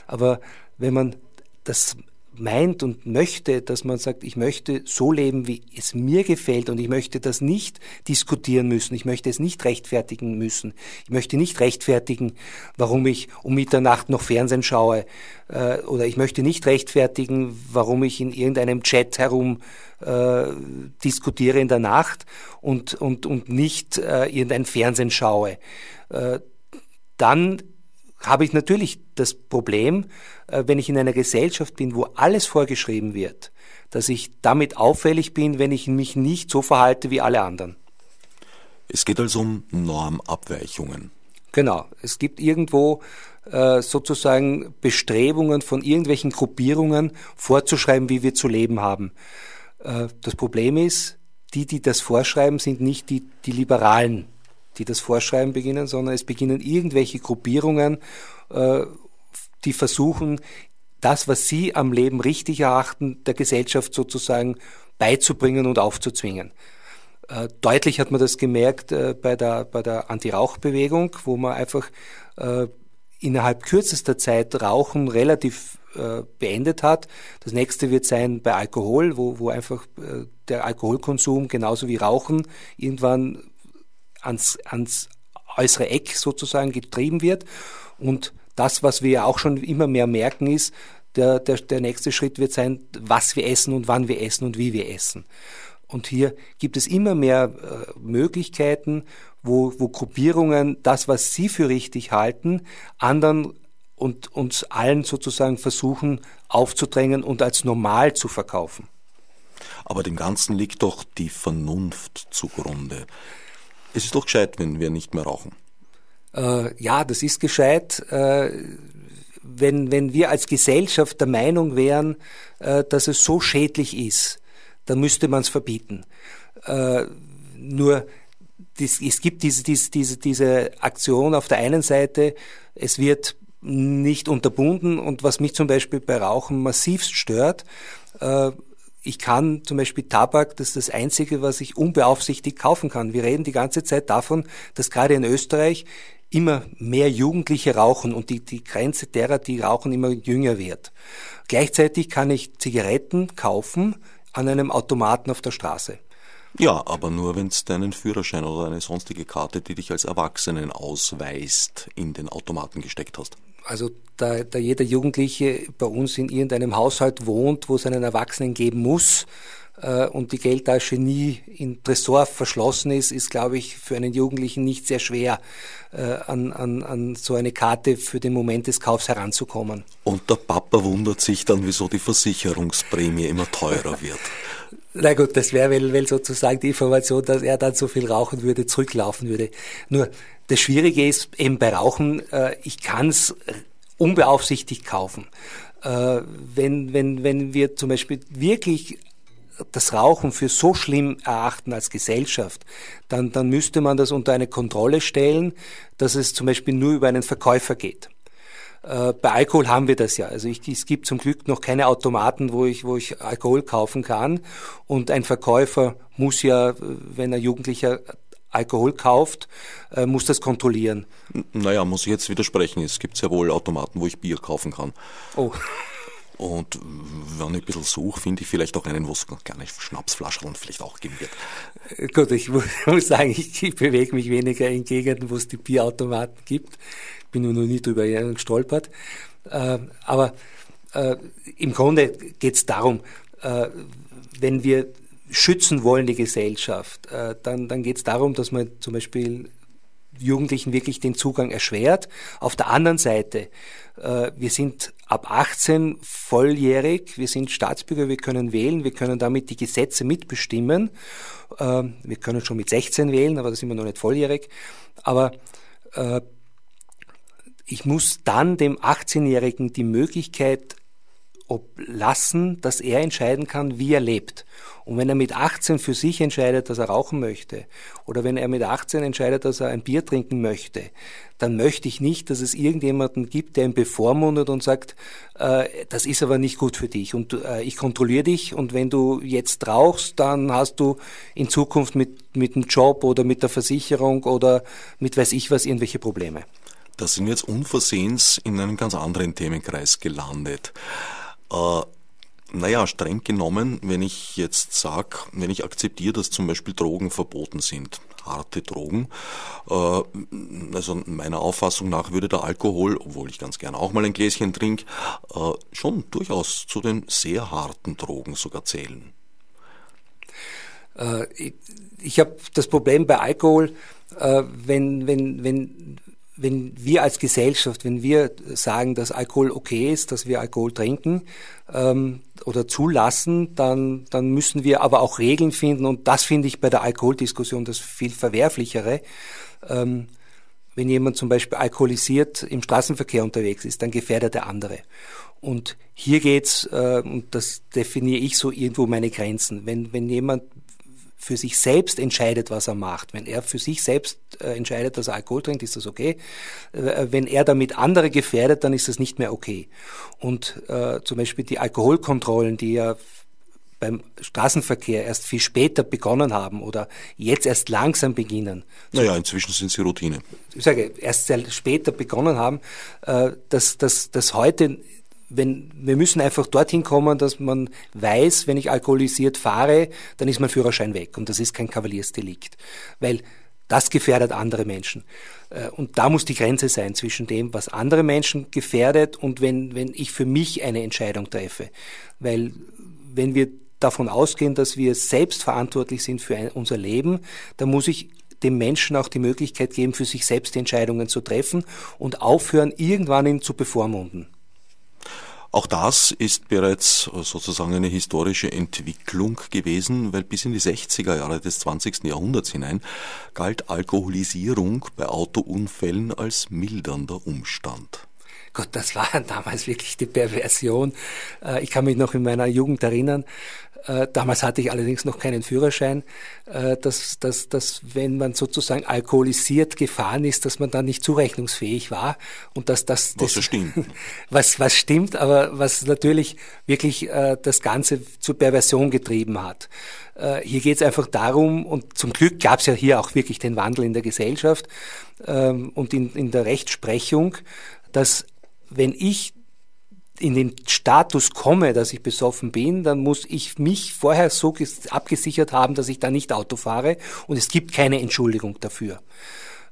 Aber wenn man das meint und möchte, dass man sagt, ich möchte so leben, wie es mir gefällt und ich möchte das nicht diskutieren müssen, ich möchte es nicht rechtfertigen müssen, ich möchte nicht rechtfertigen, warum ich um Mitternacht noch Fernsehen schaue äh, oder ich möchte nicht rechtfertigen, warum ich in irgendeinem Chat herum äh, diskutiere in der Nacht und, und, und nicht äh, irgendein Fernsehen schaue. Äh, dann habe ich natürlich das Problem, äh, wenn ich in einer Gesellschaft bin, wo alles vorgeschrieben wird, dass ich damit auffällig bin, wenn ich mich nicht so verhalte wie alle anderen. Es geht also um Normabweichungen. Genau. Es gibt irgendwo äh, sozusagen Bestrebungen von irgendwelchen Gruppierungen vorzuschreiben, wie wir zu leben haben. Äh, das Problem ist, die, die das vorschreiben, sind nicht die, die Liberalen, die das Vorschreiben beginnen, sondern es beginnen irgendwelche Gruppierungen, äh, die versuchen, das, was sie am Leben richtig erachten, der Gesellschaft sozusagen beizubringen und aufzuzwingen. Äh, deutlich hat man das gemerkt äh, bei der, bei der Anti-Rauch-Bewegung, wo man einfach innerhalb kürzester Zeit Rauchen relativ beendet hat. Das nächste wird sein bei Alkohol, wo, wo einfach der Alkoholkonsum genauso wie Rauchen irgendwann ans, ans äußere Eck sozusagen getrieben wird. Und das, was wir auch schon immer mehr merken, ist, der, der, der nächste Schritt wird sein, was wir essen und wann wir essen und wie wir essen. Und hier gibt es immer mehr äh, Möglichkeiten, wo, wo Gruppierungen das, was sie für richtig halten, anderen und uns allen sozusagen versuchen aufzudrängen und als normal zu verkaufen. Aber dem Ganzen liegt doch die Vernunft zugrunde. Es ist doch gescheit, wenn wir nicht mehr rauchen. Äh, ja, das ist gescheit. Äh, wenn, wenn wir als Gesellschaft der Meinung wären, äh, dass es so schädlich ist, dann müsste man es verbieten. Äh, nur das, es gibt diese, diese, diese, diese Aktion auf der einen Seite, es wird nicht unterbunden und was mich zum Beispiel bei Rauchen massivst stört, äh, ich kann zum Beispiel Tabak, das ist das Einzige, was ich unbeaufsichtigt kaufen kann. Wir reden die ganze Zeit davon, dass gerade in Österreich immer mehr Jugendliche rauchen und die, die Grenze derer, die rauchen, immer jünger wird. Gleichzeitig kann ich Zigaretten kaufen an einem Automaten auf der Straße. Ja, aber nur wenn es deinen Führerschein oder eine sonstige Karte, die dich als Erwachsenen ausweist, in den Automaten gesteckt hast. Also da, da jeder Jugendliche bei uns in irgendeinem Haushalt wohnt, wo es einen Erwachsenen geben muss, äh, und die Geldtasche nie in Tresor verschlossen ist, ist, glaube ich, für einen Jugendlichen nicht sehr schwer, äh, an, an, an so eine Karte für den Moment des Kaufs heranzukommen. Und der Papa wundert sich dann, wieso die Versicherungsprämie immer teurer wird. Na gut, das wäre, weil, weil sozusagen die Information, dass er dann so viel rauchen würde, zurücklaufen würde. Nur das Schwierige ist eben bei Rauchen, äh, ich kann es unbeaufsichtigt kaufen. Äh, wenn, wenn, wenn wir zum Beispiel wirklich das Rauchen für so schlimm erachten als Gesellschaft, dann, dann müsste man das unter eine Kontrolle stellen, dass es zum Beispiel nur über einen Verkäufer geht. Äh, bei Alkohol haben wir das ja. Also ich, es gibt zum Glück noch keine Automaten, wo ich, wo ich Alkohol kaufen kann. Und ein Verkäufer muss ja, wenn er Jugendlicher Alkohol kauft, äh, muss das kontrollieren. Naja, muss ich jetzt widersprechen. Es gibt sehr wohl Automaten, wo ich Bier kaufen kann. Oh. Und wenn ich ein bisschen suche, finde ich vielleicht auch einen, wo es gerne Schnapsflaschen vielleicht auch geben wird. Äh, gut, ich muss sagen, ich, bewege mich weniger in Gegenden, wo es die Bierautomaten gibt. Bin nur noch nie drüber gestolpert. Äh, aber äh, im Grunde geht es darum, äh, wenn wir schützen wollen die Gesellschaft, dann, dann geht es darum, dass man zum Beispiel Jugendlichen wirklich den Zugang erschwert. Auf der anderen Seite, äh, wir sind ab 18 volljährig, wir sind Staatsbürger, wir können wählen, wir können damit die Gesetze mitbestimmen. Äh, wir können schon mit 16 wählen, aber da sind wir noch nicht volljährig. Aber äh, ich muss dann dem 18-Jährigen die Möglichkeit oblassen, dass er entscheiden kann, wie er lebt. Und wenn er mit 18 für sich entscheidet, dass er rauchen möchte, oder wenn er mit 18 entscheidet, dass er ein Bier trinken möchte, dann möchte ich nicht, dass es irgendjemanden gibt, der ihn bevormundet und sagt, äh, das ist aber nicht gut für dich und äh, ich kontrolliere dich und wenn du jetzt rauchst, dann hast du in Zukunft mit, mit dem Job oder mit der Versicherung oder mit weiß ich was irgendwelche Probleme. Da sind wir jetzt unversehens in einem ganz anderen Themenkreis gelandet. Äh, Naja, streng genommen, wenn ich jetzt sage, wenn ich akzeptiere, dass zum Beispiel Drogen verboten sind, harte Drogen, äh, also meiner Auffassung nach würde der Alkohol, obwohl ich ganz gerne auch mal ein Gläschen trinke, äh, schon durchaus zu den sehr harten Drogen sogar zählen. Äh, ich, ich habe das Problem bei Alkohol, wenn, wenn, wenn wenn wir als Gesellschaft, wenn wir sagen, dass Alkohol okay ist, dass wir Alkohol trinken ähm, oder zulassen, dann, dann müssen wir aber auch Regeln finden und das finde ich bei der Alkoholdiskussion das viel verwerflichere. Ähm, wenn jemand zum Beispiel alkoholisiert im Straßenverkehr unterwegs ist, dann gefährdet er andere. Und hier geht's, äh, und das definiere ich so irgendwo meine Grenzen. Wenn, wenn jemand für sich selbst entscheidet, was er macht. Wenn er für sich selbst äh, entscheidet, dass er Alkohol trinkt, ist das okay. Äh, wenn er damit andere gefährdet, dann ist das nicht mehr okay. Und äh, zum Beispiel die Alkoholkontrollen, die ja beim Straßenverkehr erst viel später begonnen haben oder jetzt erst langsam beginnen. Naja, inzwischen sind sie Routine. Ich sage, erst sehr später begonnen haben, äh, dass, dass, dass heute wenn, wir müssen einfach dorthin kommen, dass man weiß, wenn ich alkoholisiert fahre, dann ist mein Führerschein weg und das ist kein Kavaliersdelikt, weil das gefährdet andere Menschen. Äh, und da muss die Grenze sein zwischen dem, was andere Menschen gefährdet und wenn, wenn ich für mich eine Entscheidung treffe. Weil wenn wir davon ausgehen, dass wir selbst verantwortlich sind für unser Leben, dann muss ich dem Menschen auch die Möglichkeit geben, für sich selbst Entscheidungen zu treffen und aufhören, irgendwann ihn zu bevormunden. Auch das ist bereits sozusagen eine historische Entwicklung gewesen, weil bis in die 60er Jahre des 20. Jahrhunderts hinein galt Alkoholisierung bei Autounfällen als mildernder Umstand. Gott, das war damals wirklich die Perversion. Äh, ich kann mich noch in meiner Jugend erinnern, äh, damals hatte ich allerdings noch keinen Führerschein, äh, dass, dass, dass wenn man sozusagen alkoholisiert gefahren ist, dass man dann nicht zurechnungsfähig war und dass das, das was stimmt. was was stimmt, aber was natürlich wirklich äh, das Ganze zur Perversion getrieben hat. Äh, hier geht es einfach darum, und zum Glück gab es ja hier auch wirklich den Wandel in der Gesellschaft ähm, und in, in der Rechtsprechung, dass wenn ich in den Status komme, dass ich besoffen bin, dann muss ich mich vorher so abgesichert haben, dass ich da nicht Auto fahre. Und es gibt keine Entschuldigung dafür.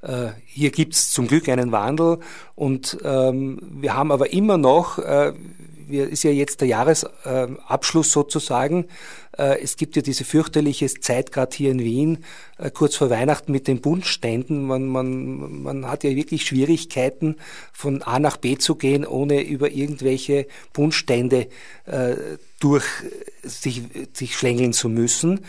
Äh, hier gibt es zum Glück einen Wandel. Und ähm, wir haben aber immer noch, äh, wir, ist ja jetzt der Jahresabschluss äh, sozusagen, es gibt ja diese fürchterliche Zeit gerade hier in Wien, äh, kurz vor Weihnachten mit den Bundständen. Man, man, man hat ja wirklich Schwierigkeiten, von A nach B zu gehen, ohne über irgendwelche Bundstände äh, durch sich, sich schlängeln zu müssen.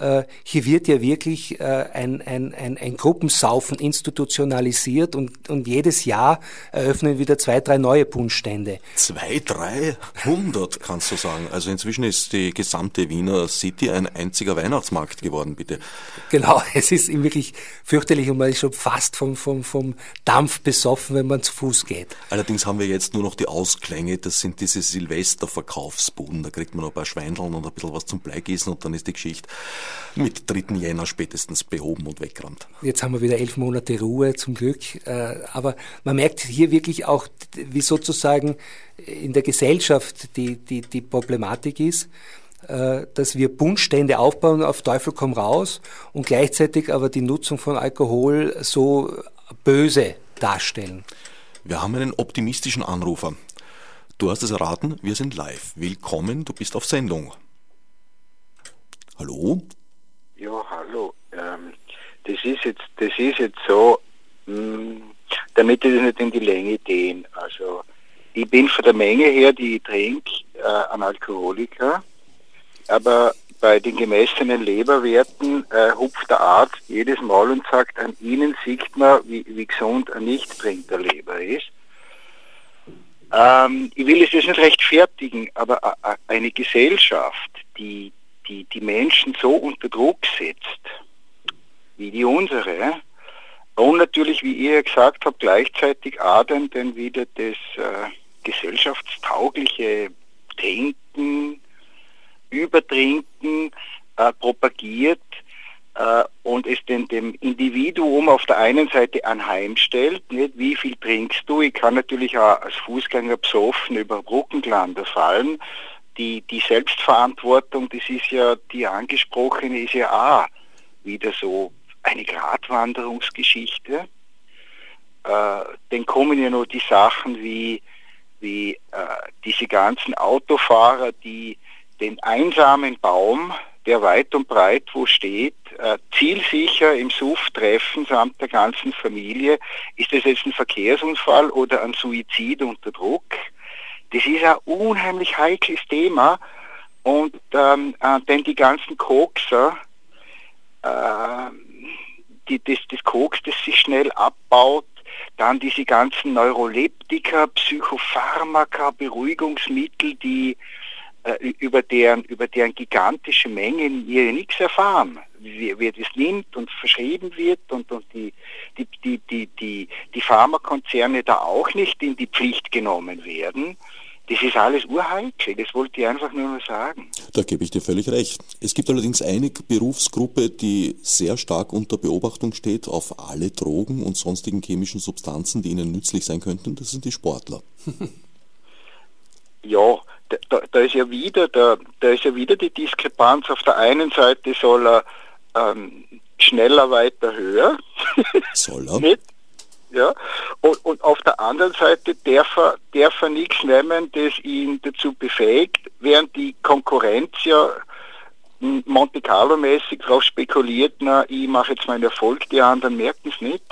Äh, hier wird ja wirklich äh, ein, ein, ein, ein Gruppensaufen institutionalisiert und, und jedes Jahr eröffnen wieder zwei, drei neue Bundstände. Zwei, drei hundert, kannst du sagen. Also inzwischen ist die gesamte Wiener City ein einziger Weihnachtsmarkt geworden, bitte. Genau, es ist wirklich fürchterlich und man ist schon fast vom, vom, vom Dampf besoffen, wenn man zu Fuß geht. Allerdings haben wir jetzt nur noch die Ausklänge, das sind diese Silvesterverkaufsbuden, da kriegt man noch ein paar Schweindeln und ein bisschen was zum Bleigießen und dann ist die Geschichte mit 3. Jänner spätestens behoben und weggerannt. Jetzt haben wir wieder elf Monate Ruhe zum Glück, äh, aber man merkt hier wirklich auch, wie sozusagen in der Gesellschaft die, die, die Problematik ist dass wir Bundstände aufbauen auf Teufel komm raus und gleichzeitig aber die Nutzung von Alkohol so böse darstellen. Wir haben einen optimistischen Anrufer. Du hast es erraten, wir sind live. Willkommen, du bist auf Sendung. Hallo? Ja, hallo. Ähm, das, ist jetzt, das ist jetzt so, mh, hm, damit ich das nicht in die Länge dehne. Also, ich bin von der Menge her, die ich trinke, äh, ein Alkoholiker, aber bei den gemessenen Leberwerten äh, hupft der Arzt jedes Mal und sagt, an Ihnen sieht man, wie, wie gesund ein Nicht-Trinker Leber ist. Ähm, ich will es jetzt nicht rechtfertigen, aber eine Gesellschaft, die die die Menschen so unter Druck setzt, wie die unsere, und natürlich, wie ihr gesagt habt, gleichzeitig adern denn wieder das äh, gesellschaftstaugliche Trinken, Übertrinken äh, propagiert äh, und es denn dem Individuum auf der einen Seite anheimstellt, nicht? Wie viel trinkst du, ich kann natürlich auch als Fußgänger besoffen über Brückenglander fallen, die, die Selbstverantwortung, das ist ja, die angesprochene ist ja auch wieder so eine Gratwanderungsgeschichte. Äh, dann kommen ja noch die Sachen wie, wie äh, diese ganzen Autofahrer, die den einsamen Baum, der weit und breit wo steht, äh, zielsicher im Suff treffen samt der ganzen Familie. Ist das jetzt ein Verkehrsunfall oder ein Suizid unter Druck? Das ist ein unheimlich heikles Thema und ähm, äh, denn die ganzen Kokser, äh, das, das Koks, das sich schnell abbaut, dann diese ganzen Neuroleptika, Psychopharmaka, Beruhigungsmittel, die äh, über deren, über deren gigantische Mengen wir nichts erfahren. Wer, wer das nimmt und verschrieben wird und, und die, die, die, die, die, die Pharmakonzerne da auch nicht in die Pflicht genommen werden. Das ist alles urheikel, das wollte ich einfach nur mal sagen. Da gebe ich dir völlig recht. Es gibt allerdings eine Berufsgruppe, die sehr stark unter Beobachtung steht auf alle Drogen und sonstigen chemischen Substanzen, die ihnen nützlich sein könnten. Das sind die Sportler. ja, da, da, ist ja wieder, da, da ist ja wieder die Diskrepanz. Auf der einen Seite soll er ähm, schneller, weiter, höher. Soll er? Nicht? Ja? Und, und auf der anderen Seite darf er, darf er nichts nehmen, das ihn dazu befähigt, während die Konkurrenz ja Monte Carlo mäßig darauf spekuliert, na, ich mache jetzt meinen Erfolg, die anderen merken es nicht.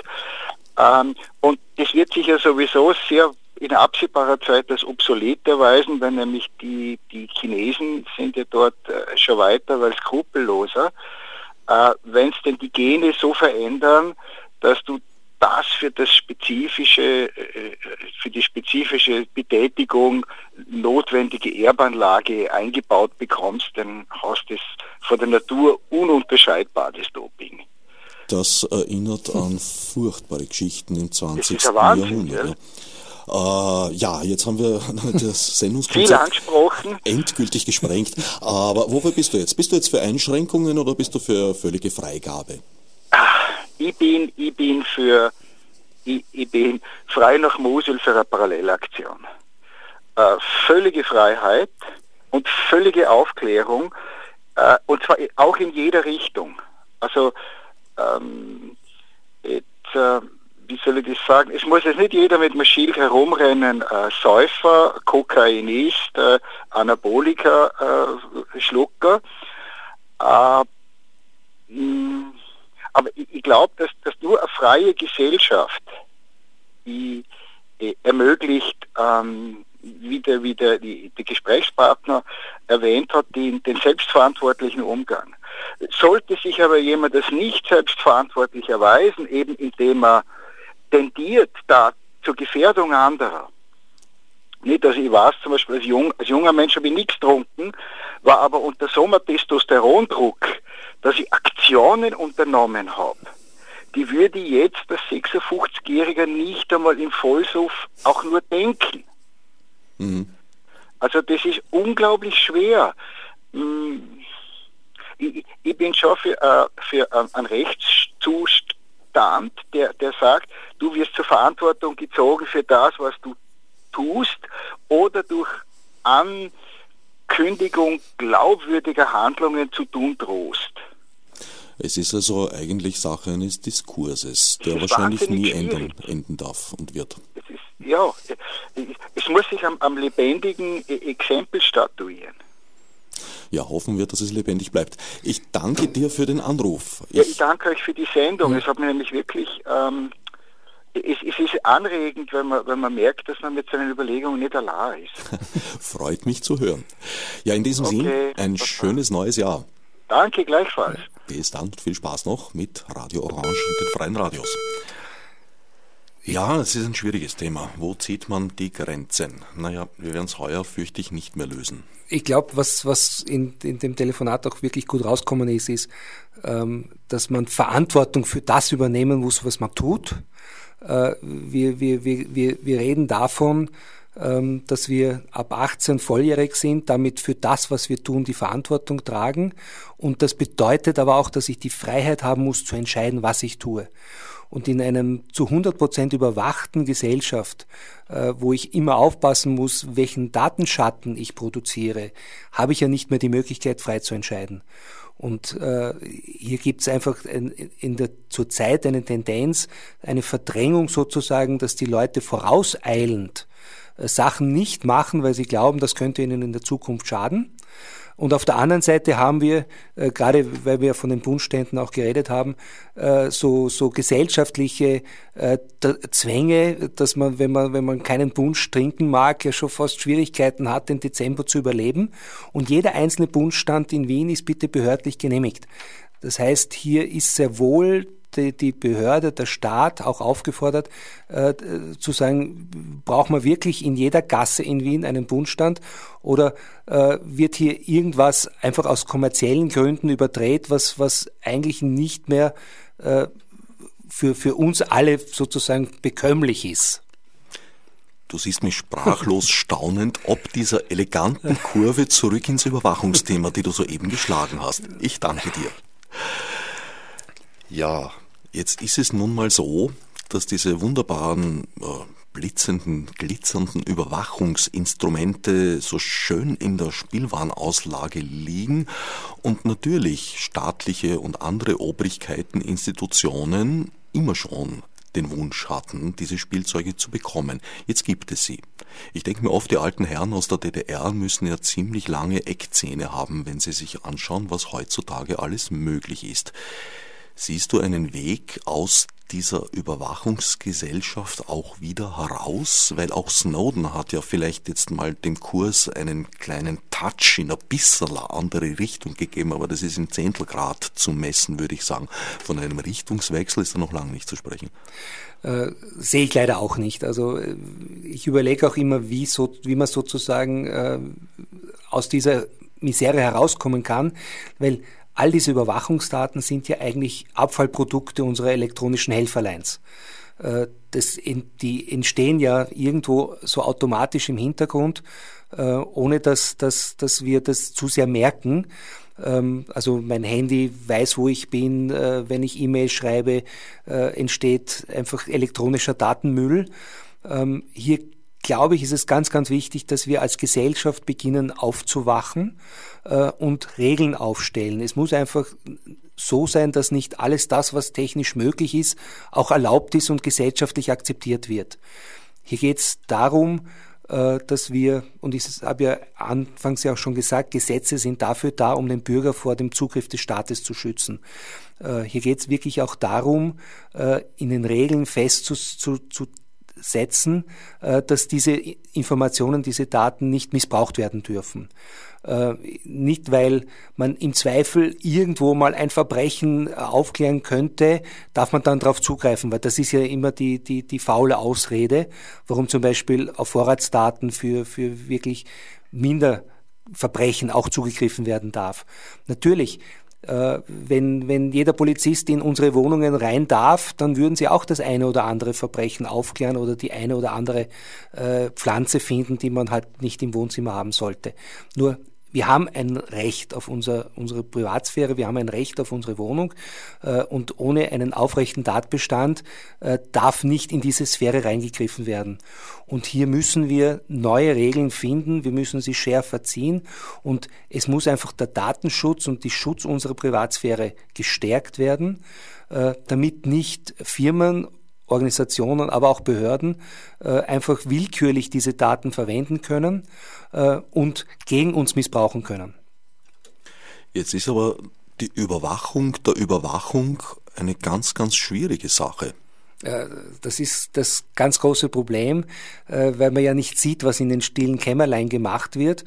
Ähm, und es wird sich ja sowieso sehr in absehbarer Zeit als obsolet erweisen, weil nämlich die, die Chinesen sind ja dort äh, schon weiter, weil skrupelloser. Äh, Wenn es denn die Gene so verändern, dass du das für das spezifische, äh, für die spezifische Betätigung notwendige Erbanlage eingebaut bekommst, dann hast du es von der Natur ununterscheidbares Doping. Das erinnert an furchtbare Geschichten im 20. Wahnsinn, Jahrhundert. Ja. Äh, ja, jetzt haben wir das Sendungskonzept endgültig gesprengt. Aber wofür bist du jetzt? Bist du jetzt für Einschränkungen oder bist du für völlige Freigabe? Ich bin, ich bin für, ich, ich bin frei nach Mosel für eine Parallelaktion. Äh, völlige Freiheit und völlige Aufklärung äh, und zwar auch in jeder Richtung. Also ähm, jetzt, äh, wie soll ich das sagen, es muss jetzt nicht jeder mit einem Schild herumrennen, äh, Säufer, Kokainist, äh, Anabolika, äh, Schlucker. Äh, mh, aber ich, ich glaube, dass, dass nur eine freie Gesellschaft die, die ermöglicht, ähm, wie der, wie der, die, der Gesprächspartner erwähnt hat, den, den selbstverantwortlichen Umgang. Sollte sich aber jemand das nicht selbstverantwortlich erweisen, eben indem er tendiert da zur Gefährdung anderer. Nicht, dass ich weiß, zum Beispiel als, jung, als junger Mensch habe ich nichts getrunken, war aber unter so einem Testosterondruck, dass ich Aktionen unternommen habe, die würde jetzt das 56-Jährige nicht einmal im Vollsuff auch nur denken. Mhm. Also das ist unglaublich schwer. Hm, ich, ich bin schon für, äh, für einen Rechtszustand Stand, der, der sagt, du wirst zur Verantwortung gezogen für das, was du tust oder durch Ankündigung glaubwürdiger Handlungen zu tun drohst. Es ist also eigentlich Sache eines Diskurses, der wahrscheinlich nie enden, enden, darf und wird. Es ist, ja, es muss sich am, am lebendigen e-, Exempel statuieren. Ja, hoffen wir, dass es lebendig bleibt. Ich danke dir für den Anruf. Ich, ja, ich danke euch für die Sendung. Es hat mir nämlich wirklich, ähm, es, es, ist anregend, wenn man, wenn man merkt, dass man mit seinen Überlegungen nicht allein ist. Freut mich zu hören. Ja, in diesem okay, Sinn, ein schönes neues Jahr. Danke, gleichfalls. Bis dann, viel Spaß noch mit Radio Orange und den freien Radios. Ja, es ist ein schwieriges Thema. Wo zieht man die Grenzen? Naja, wir werden es heuer, fürchte ich, nicht mehr lösen. Ich glaube, was, was in, in dem Telefonat auch wirklich gut rauskommen ist, ist, ähm, dass man Verantwortung für das übernehmen muss, was man tut. Äh, wir, wir, wir, wir, wir reden davon, ähm, dass wir ab 18 volljährig sind, damit für das, was wir tun, die Verantwortung tragen. Und das bedeutet aber auch, dass ich die Freiheit haben muss zu entscheiden, was ich tue. Und in einem zu 100 Prozent überwachten Gesellschaft, äh, wo ich immer aufpassen muss, welchen Datenschatten ich produziere, habe ich ja nicht mehr die Möglichkeit, frei zu entscheiden. Und äh, hier gibt es einfach in, der zurzeit eine Tendenz, eine Verdrängung sozusagen, dass die Leute vorauseilend äh, Sachen nicht machen, weil sie glauben, das könnte ihnen in der Zukunft schaden. Und auf der anderen Seite haben wir, äh, gerade weil wir von den Bundständen auch geredet haben, äh, so, so gesellschaftliche äh, Zwänge, dass man, wenn man, wenn man keinen Punsch trinken mag, ja schon fast Schwierigkeiten hat, den Dezember zu überleben. Und jeder einzelne Punschstand in Wien ist bitte behördlich genehmigt. Das heißt, hier ist sehr wohl die, die Behörde, der Staat auch aufgefordert äh, zu sagen, braucht man wirklich in jeder Gasse in Wien einen Bundstand oder äh, wird hier irgendwas einfach aus kommerziellen Gründen überdreht, was, was eigentlich nicht mehr äh, für, für uns alle sozusagen bekömmlich ist? Du siehst mich sprachlos staunend ob dieser eleganten Kurve zurück ins Überwachungsthema, die du soeben geschlagen hast. Ich danke dir. Ja, Jetzt ist es nun mal so, dass diese wunderbaren äh, blitzenden, glitzernden Überwachungsinstrumente so schön in der Spielwarenauslage liegen und natürlich staatliche und andere Obrigkeiten, Institutionen immer schon den Wunsch hatten, diese Spielzeuge zu bekommen. Jetzt gibt es sie. Ich denke mir oft, die alten Herren aus der DDR müssen ja ziemlich lange Eckzähne haben, wenn sie sich anschauen, was heutzutage alles möglich ist. Siehst du einen Weg aus dieser Überwachungsgesellschaft auch wieder heraus? Weil auch Snowden hat ja vielleicht jetzt mal dem Kurs einen kleinen Touch in eine bisschen andere Richtung gegeben, aber das ist im Zehntelgrad zu messen, würde ich sagen. Von einem Richtungswechsel ist da noch lange nicht zu sprechen. Äh, sehe ich leider auch nicht. Also äh, ich überlege auch immer, wie, so, wie man sozusagen äh, aus dieser Misere herauskommen kann, weil All diese Überwachungsdaten sind ja eigentlich Abfallprodukte unserer elektronischen Helferleins. Äh, das, die entstehen ja irgendwo so automatisch im Hintergrund, äh, ohne dass, dass, dass wir das zu sehr merken. Ähm, also mein Handy weiß, wo ich bin. Äh, wenn ich E-Mail schreibe, entsteht einfach elektronischer Datenmüll. Ähm, hier glaube ich, ist es ganz, ganz wichtig, dass wir als Gesellschaft beginnen aufzuwachen äh, und Regeln aufstellen. Es muss einfach so sein, dass nicht alles das, was technisch möglich ist, auch erlaubt ist und gesellschaftlich akzeptiert wird. Hier geht es darum, äh, dass wir, und ich habe ja anfangs ja auch schon gesagt, Gesetze sind dafür da, um den Bürger vor dem Zugriff des Staates zu schützen. Äh, hier geht es wirklich auch darum, äh, in den Regeln festzusetzen, setzen, äh, dass diese Informationen, diese Daten nicht missbraucht werden dürfen. Äh, nicht, weil man im Zweifel irgendwo mal ein Verbrechen äh, aufklären könnte, darf man dann darauf zugreifen, weil das ist ja immer die, die, die faule Ausrede, warum zum Beispiel auf Vorratsdaten für, für wirklich minder Verbrechen auch zugegriffen werden darf. Natürlich, wenn, wenn jeder Polizist in unsere Wohnungen rein darf, dann würden sie auch das eine oder andere Verbrechen aufklären oder die eine oder andere äh, Pflanze finden, die man halt nicht im Wohnzimmer haben sollte. Nur wir haben ein Recht auf unser, unsere Privatsphäre, wir haben ein Recht auf unsere Wohnung äh, und ohne einen aufrechten Tatbestand äh, darf nicht in diese Sphäre reingegriffen werden. Und hier müssen wir neue Regeln finden, wir müssen sie schärfer ziehen und es muss einfach der Datenschutz und die Schutz unserer Privatsphäre gestärkt werden, äh, damit nicht Firmen Organisationen, aber auch Behörden äh, einfach willkürlich diese Daten verwenden können äh, und gegen uns missbrauchen können. Jetzt ist aber die Überwachung der Überwachung eine ganz, ganz schwierige Sache. Äh, das ist das ganz große Problem, weil man ja nicht sieht, was in den stillen Kämmerlein gemacht wird.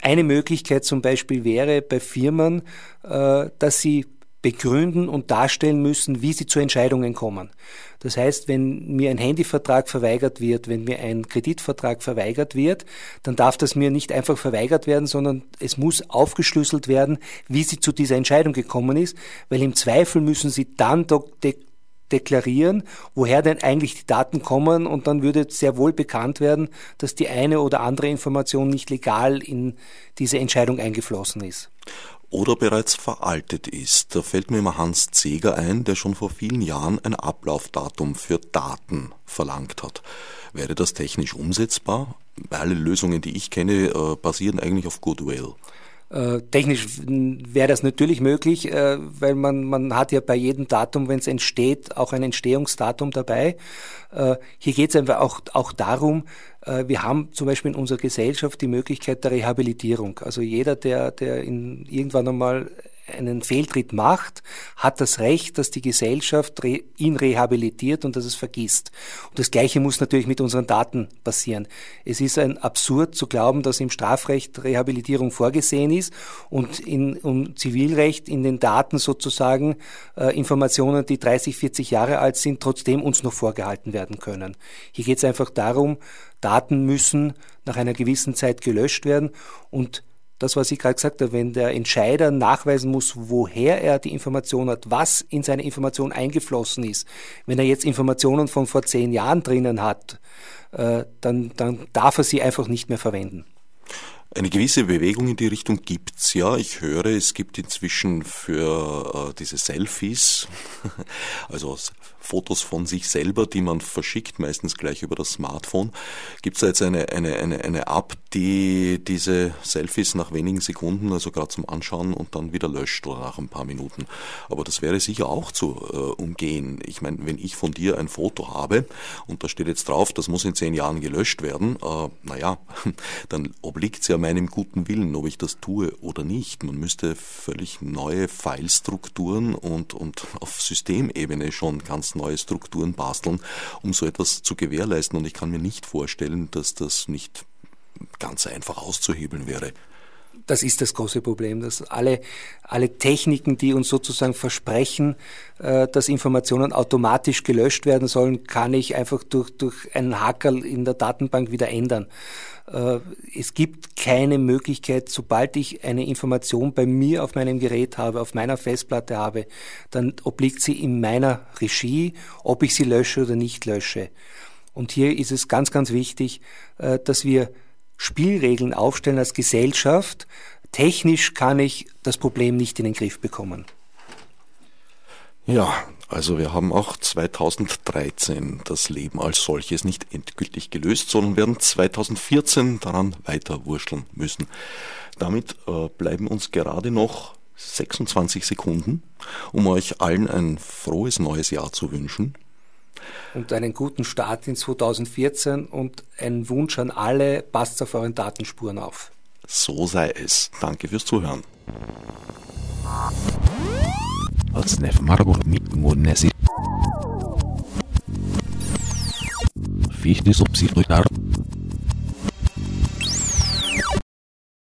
Eine Möglichkeit zum Beispiel wäre bei Firmen, dass sie begründen und darstellen müssen, wie sie zu Entscheidungen kommen. Das heißt, wenn mir ein Handyvertrag verweigert wird, wenn mir ein Kreditvertrag verweigert wird, dann darf das mir nicht einfach verweigert werden, sondern es muss aufgeschlüsselt werden, wie sie zu dieser Entscheidung gekommen ist, weil im Zweifel müssen sie dann deklarieren, woher denn eigentlich die Daten kommen und dann würde sehr wohl bekannt werden, dass die eine oder andere Information nicht legal in diese Entscheidung eingeflossen ist. Oder bereits veraltet ist. Da fällt mir immer Hans Zeger ein, der schon vor vielen Jahren ein Ablaufdatum für Daten verlangt hat. Wäre das technisch umsetzbar? Alle Lösungen, die ich kenne, äh, basieren eigentlich auf Goodwill. Äh, technisch wäre das natürlich möglich, äh, weil man, man hat ja bei jedem Datum, wenn es entsteht, auch ein Entstehungsdatum dabei. Äh, hier geht es einfach auch, auch darum, äh, wir haben zum Beispiel in unserer Gesellschaft die Möglichkeit der Rehabilitierung. Also jeder, der, der in, irgendwann einmal einen Fehltritt macht, hat das Recht, dass die Gesellschaft ihn rehabilitiert und dass es vergisst. Und das Gleiche muss natürlich mit unseren Daten passieren. Es ist ein absurd zu glauben, dass im Strafrecht Rehabilitierung vorgesehen ist und in, im Zivilrecht in den Daten sozusagen äh, Informationen, die 30, 40 Jahre alt sind, trotzdem uns noch vorgehalten werden können. Hier geht es einfach darum, Daten müssen nach einer gewissen Zeit gelöscht werden und das, was ich gerade gesagt habe, wenn der Entscheider nachweisen muss, woher er die Information hat, was in seine Information eingeflossen ist, wenn er jetzt Informationen von vor zehn Jahren drinnen hat, äh, dann, dann darf er sie einfach nicht mehr verwenden. Eine gewisse Bewegung in die Richtung gibt's ja. Ich höre, es gibt inzwischen für äh, diese Selfies, also Fotos von sich selber, die man verschickt, meistens gleich über das Smartphone, gibt's da jetzt eine, eine, eine, eine App, die diese Selfies nach wenigen Sekunden, also gerade zum Anschauen und dann wieder löscht oder nach ein paar Minuten. Aber das wäre sicher auch zu äh, umgehen. Ich meine, wenn ich von dir ein Foto habe und da steht jetzt drauf, das muss in zehn Jahren gelöscht werden, äh, naja, dann obliegt es ja meinem guten Willen, ob ich das tue oder nicht. Man müsste völlig neue Filestrukturen und, und auf Systemebene schon ganz neue Strukturen basteln, um so etwas zu gewährleisten. Und ich kann mir nicht vorstellen, dass das nicht ganz einfach auszuhebeln wäre. Das ist das große Problem, dass alle, alle Techniken, die uns sozusagen versprechen, äh, dass Informationen automatisch gelöscht werden sollen, kann ich einfach durch, durch einen Hackerl in der Datenbank wieder ändern. Äh, es gibt keine Möglichkeit, sobald ich eine Information bei mir auf meinem Gerät habe, auf meiner Festplatte habe, dann obliegt sie in meiner Regie, ob ich sie lösche oder nicht lösche. Und hier ist es ganz, ganz wichtig, äh, dass wir Spielregeln aufstellen als Gesellschaft. Technisch kann ich das Problem nicht in den Griff bekommen. Ja, also wir haben auch 2013 das Leben als solches nicht endgültig gelöst, sondern werden 2014 daran weiterwurschteln müssen. Damit äh, bleiben uns gerade noch 26 Sekunden, um euch allen ein frohes neues Jahr zu wünschen. Und einen guten Start in 2014 und einen Wunsch an alle, passt auf euren Datenspuren auf. So sei es. Danke fürs Zuhören. Margot Nesi. Fichte subsidiar